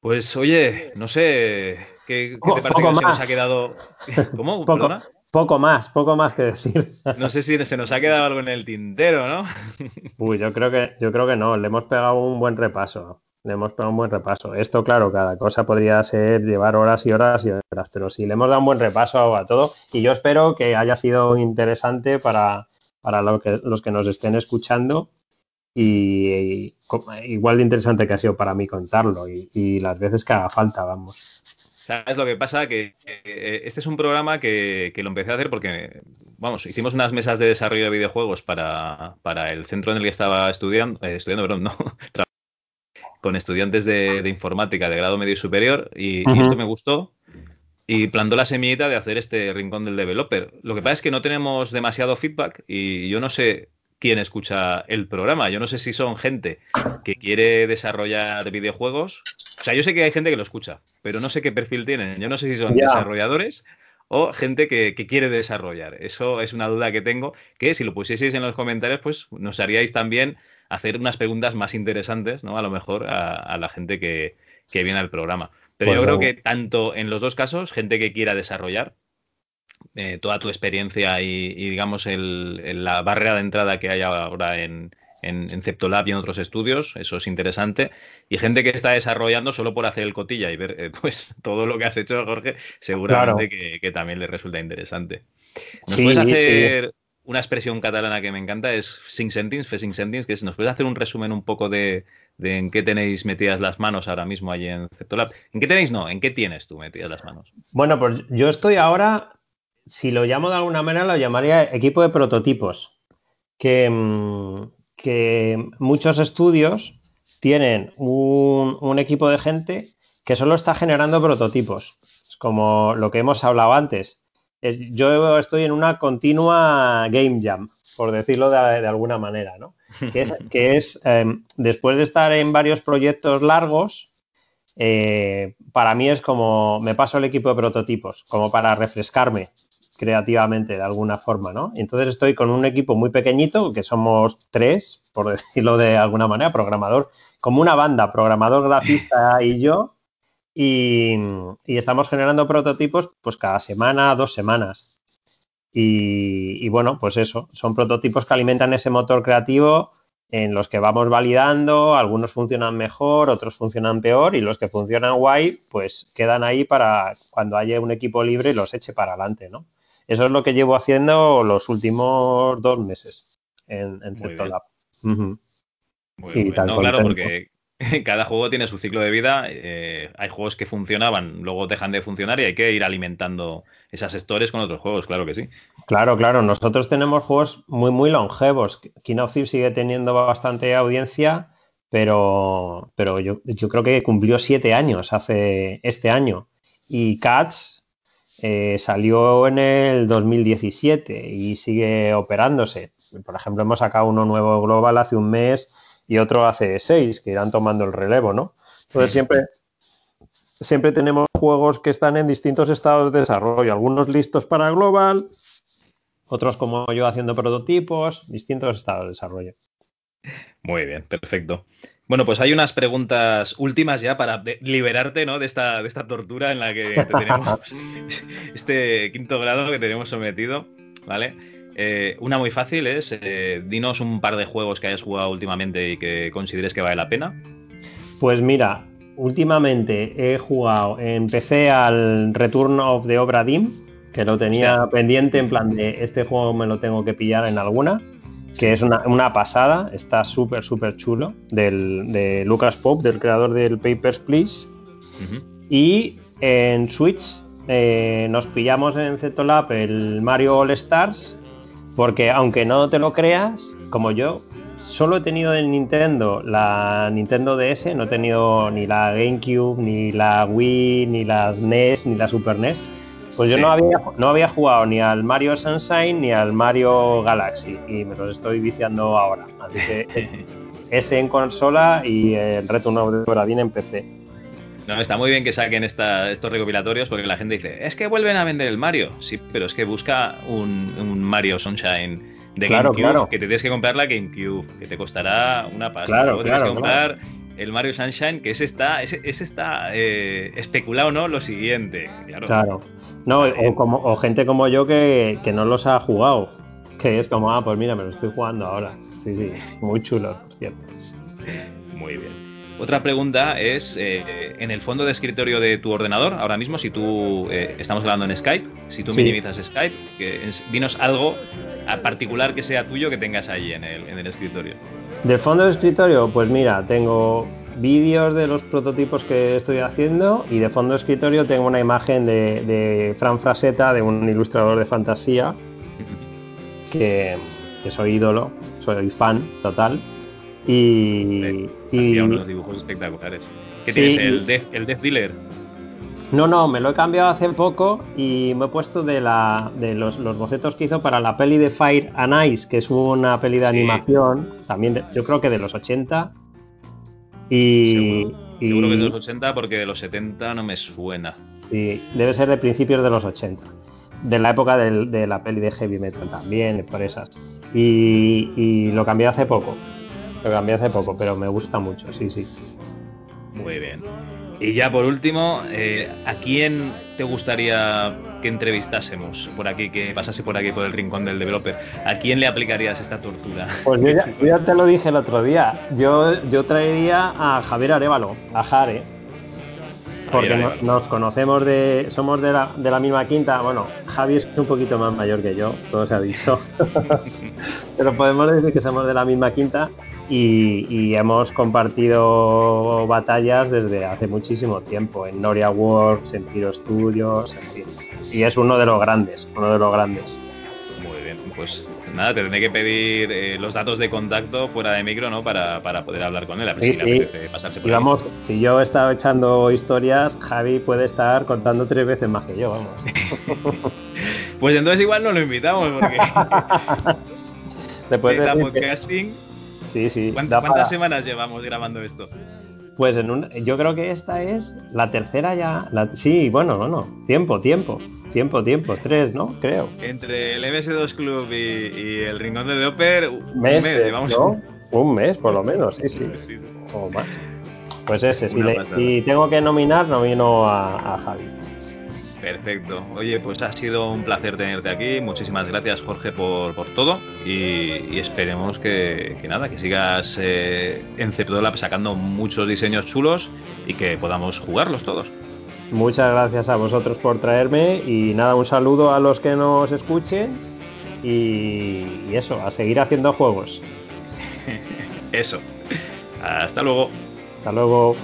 Pues oye, no sé, ¿qué, te parece que se nos ha quedado? ¿Cómo? Poco, poco más, poco más que decir. No sé si se nos ha quedado algo en el tintero, ¿no? Uy, yo creo que, yo creo que no, le hemos pegado un buen repaso. Le hemos pegado un buen repaso. Esto, claro, cada cosa podría ser llevar horas y horas y horas, pero sí, le hemos dado un buen repaso a todo y yo espero que haya sido interesante para, para que, los que nos estén escuchando y, igual de interesante que ha sido para mí contarlo y, y las veces que haga falta, vamos. ¿Sabes lo que pasa? Que eh, este es un programa que, lo empecé a hacer porque, vamos, hicimos unas mesas de desarrollo de videojuegos para, el centro en el que estaba estudiando, eh, estudiando, perdón, no, con estudiantes de, informática de grado medio y superior y, esto me gustó y plantó la semillita de hacer este rincón del developer. Lo que pasa es que no tenemos demasiado feedback y yo no sé quién escucha el programa. Yo no sé si son gente que quiere desarrollar videojuegos o sea, yo sé que hay gente que lo escucha, pero no sé qué perfil tienen. Yo no sé si son desarrolladores o gente que, quiere desarrollar. Eso es una duda que tengo, que si lo pusieseis en los comentarios, pues nos haríais también hacer unas preguntas más interesantes, ¿no? A lo mejor a, la gente que, viene al programa. Pero yo pues creo que tanto en los dos casos, gente que quiera desarrollar, eh, toda tu experiencia y, digamos, la barrera de entrada que hay ahora en, en, Ceptolab y en otros estudios, eso es interesante. Y gente que está desarrollando solo por hacer el cotilla y ver eh, pues todo lo que has hecho, Jorge, seguramente que, también le resulta interesante. ¿Nos puedes hacer una expresión catalana que me encanta? Es sing sentins, fe sentins, que es, ¿nos puedes hacer un resumen un poco de, en qué tenéis metidas las manos ahora mismo allí en Ceptolab? ¿En qué tenéis? No, ¿en qué tienes tú metidas las manos? Bueno, pues yo estoy ahora, si lo llamo de alguna manera, lo llamaría equipo de prototipos. Que, mm, que muchos estudios tienen un, equipo de gente que solo está generando prototipos, como lo que hemos hablado antes. Yo estoy en una continua game jam, por decirlo de, alguna manera, ¿no? Que es, em, después de estar en varios proyectos largos, eh, para mí es como me paso el equipo de prototipos, como para refrescarme creativamente de alguna forma, ¿no? Entonces estoy con un equipo muy pequeñito, que somos tres, por decirlo de alguna manera, programador, como una banda, programador, grafista y yo, y, estamos generando prototipos pues cada semana, dos semanas. Y, y, bueno, pues eso, son prototipos que alimentan ese motor creativo en los que vamos validando, algunos funcionan mejor, otros funcionan peor y los que funcionan guay, pues quedan ahí para cuando haya un equipo libre los eche para adelante, ¿no? Eso es lo que llevo haciendo los últimos dos meses en, en Lab. No, claro, porque cada juego tiene su ciclo de vida. Eh, hay juegos que funcionaban, luego dejan de funcionar y hay que ir alimentando esas stores con otros juegos, claro que sí. Claro, claro. Nosotros tenemos juegos muy, muy longevos. King of Thieves sigue teniendo bastante audiencia, pero, pero yo, yo creo que cumplió siete años hace este año. Y Cats eh, salió en el 2017 y sigue operándose. Por ejemplo, hemos sacado uno nuevo global hace un mes y otro hace seis, que irán tomando el relevo, ¿no? Entonces siempre, siempre tenemos juegos que están en distintos estados de desarrollo, algunos listos para global, otros como yo haciendo prototipos, distintos estados de desarrollo. Muy bien, perfecto. Bueno, pues hay unas preguntas últimas ya para liberarte ¿no? de, esta, de esta tortura en la que tenemos este quinto grado que tenemos sometido, ¿vale? Eh, una muy fácil es, eh, dinos un par de juegos que hayas jugado últimamente y que consideres que vale la pena. Pues mira, últimamente he jugado, empecé al Return of the Obra Dinn, que lo tenía pendiente en plan de este juego me lo tengo que pillar en alguna que es una, pasada, está súper, súper chulo, del, de Lucas Pop, del creador del Papers, Please. Y en Switch eh, nos pillamos en Zetolab el Mario All Stars, porque aunque no te lo creas, como yo, solo he tenido en Nintendo la Nintendo DS, no he tenido ni la GameCube, ni la Wii, ni la NES, ni la Super NES. Pues yo no, había, no había jugado ni al Mario Sunshine ni al Mario Galaxy y me los estoy viciando ahora. Así que ese en consola y el Return of the Obra en PC. No, está muy bien que saquen estos recopilatorios porque la gente dice, es que vuelven a vender el Mario. Sí, pero es que busca un, Mario Sunshine de GameCube que te tienes que comprar la GameCube, que te costará una pasta. Claro, tienes que comprar el Mario Sunshine, que ese está, ese, está eh, especulado, ¿no? Lo siguiente. Claro. No, o, como, o gente como yo que, no los ha jugado. Que es como, ah, pues mira, me lo estoy jugando ahora. Sí, sí, muy chulo, por cierto. Muy bien. Otra pregunta es, eh, en el fondo de escritorio de tu ordenador, ahora mismo, si tú, eh, estamos hablando en Skype, si tú minimizas Skype, que dinos algo a particular que sea tuyo que tengas ahí en el, en el escritorio. De fondo de escritorio, pues mira, tengo vídeos de los prototipos que estoy haciendo y de fondo de escritorio tengo una imagen de, Fran Fraseta, de un ilustrador de fantasía, que, soy ídolo, soy fan total. Y, y unos dibujos espectaculares. ¿Qué tienes? ¿El Death, ¿El Death Dealer? No, no, me lo he cambiado hace poco y me he puesto de, la, de los, bocetos que hizo para la peli de Fire and Ice, que es una peli de animación, también yo creo que de los 80. Y, seguro, que de los 80 porque de los 70 no me suena. Sí, debe ser de principios de los 80. De la época de la peli de Heavy Metal también, por esas. Y, y lo cambié hace poco. Lo cambié hace poco, pero me gusta mucho, sí, sí. Muy bien. Y ya por último, eh, ¿a quién te gustaría que entrevistásemos por aquí, que pasase por aquí por el rincón del developer? ¿A quién le aplicarías esta tortura? Pues yo ya, te lo dije el otro día. Yo, yo traería a Javier Arevalo, a Jare. Porque nos conocemos de. Somos de la, de la misma quinta. Bueno, Javi es un poquito más mayor que yo, todo se ha dicho. Pero podemos decir que somos de la misma quinta y, hemos compartido batallas desde hace muchísimo tiempo en Noria Works, en Tiro Studios, en fin. Y es uno de los grandes, uno de los grandes. Muy bien, pues nada, te tendré que pedir eh, los datos de contacto fuera de micro, ¿no? Para, poder hablar con él, a ver si le apetece pasarse por Digamos, si yo he estado echando historias, Javi puede estar contando tres veces más que yo, vamos. pues entonces igual no lo invitamos, porque... Después de podcasting Sí, sí. ¿Cuántas, semanas llevamos grabando esto? Pues en un, yo creo que esta es la tercera ya. sí, bueno, bueno. Tiempo, tiempo. Tiempo, tiempo. Tres, ¿no? Creo. Entre el MS2 Club y, el Rincón de Doper, un mes, llevamos. Un mes, por lo menos, sí, sí. O más. Pues ese, si, tengo que nominar, nomino a, a Javi. Perfecto. Oye, pues ha sido un placer tenerte aquí. Muchísimas gracias, Jorge, por, todo. Y, esperemos que, nada, que sigas eh, en Ceptolab sacando muchos diseños chulos y que podamos jugarlos todos. Muchas gracias a vosotros por traerme y nada, un saludo a los que nos escuchen y eso, a seguir haciendo juegos. eso. Hasta luego. Hasta luego.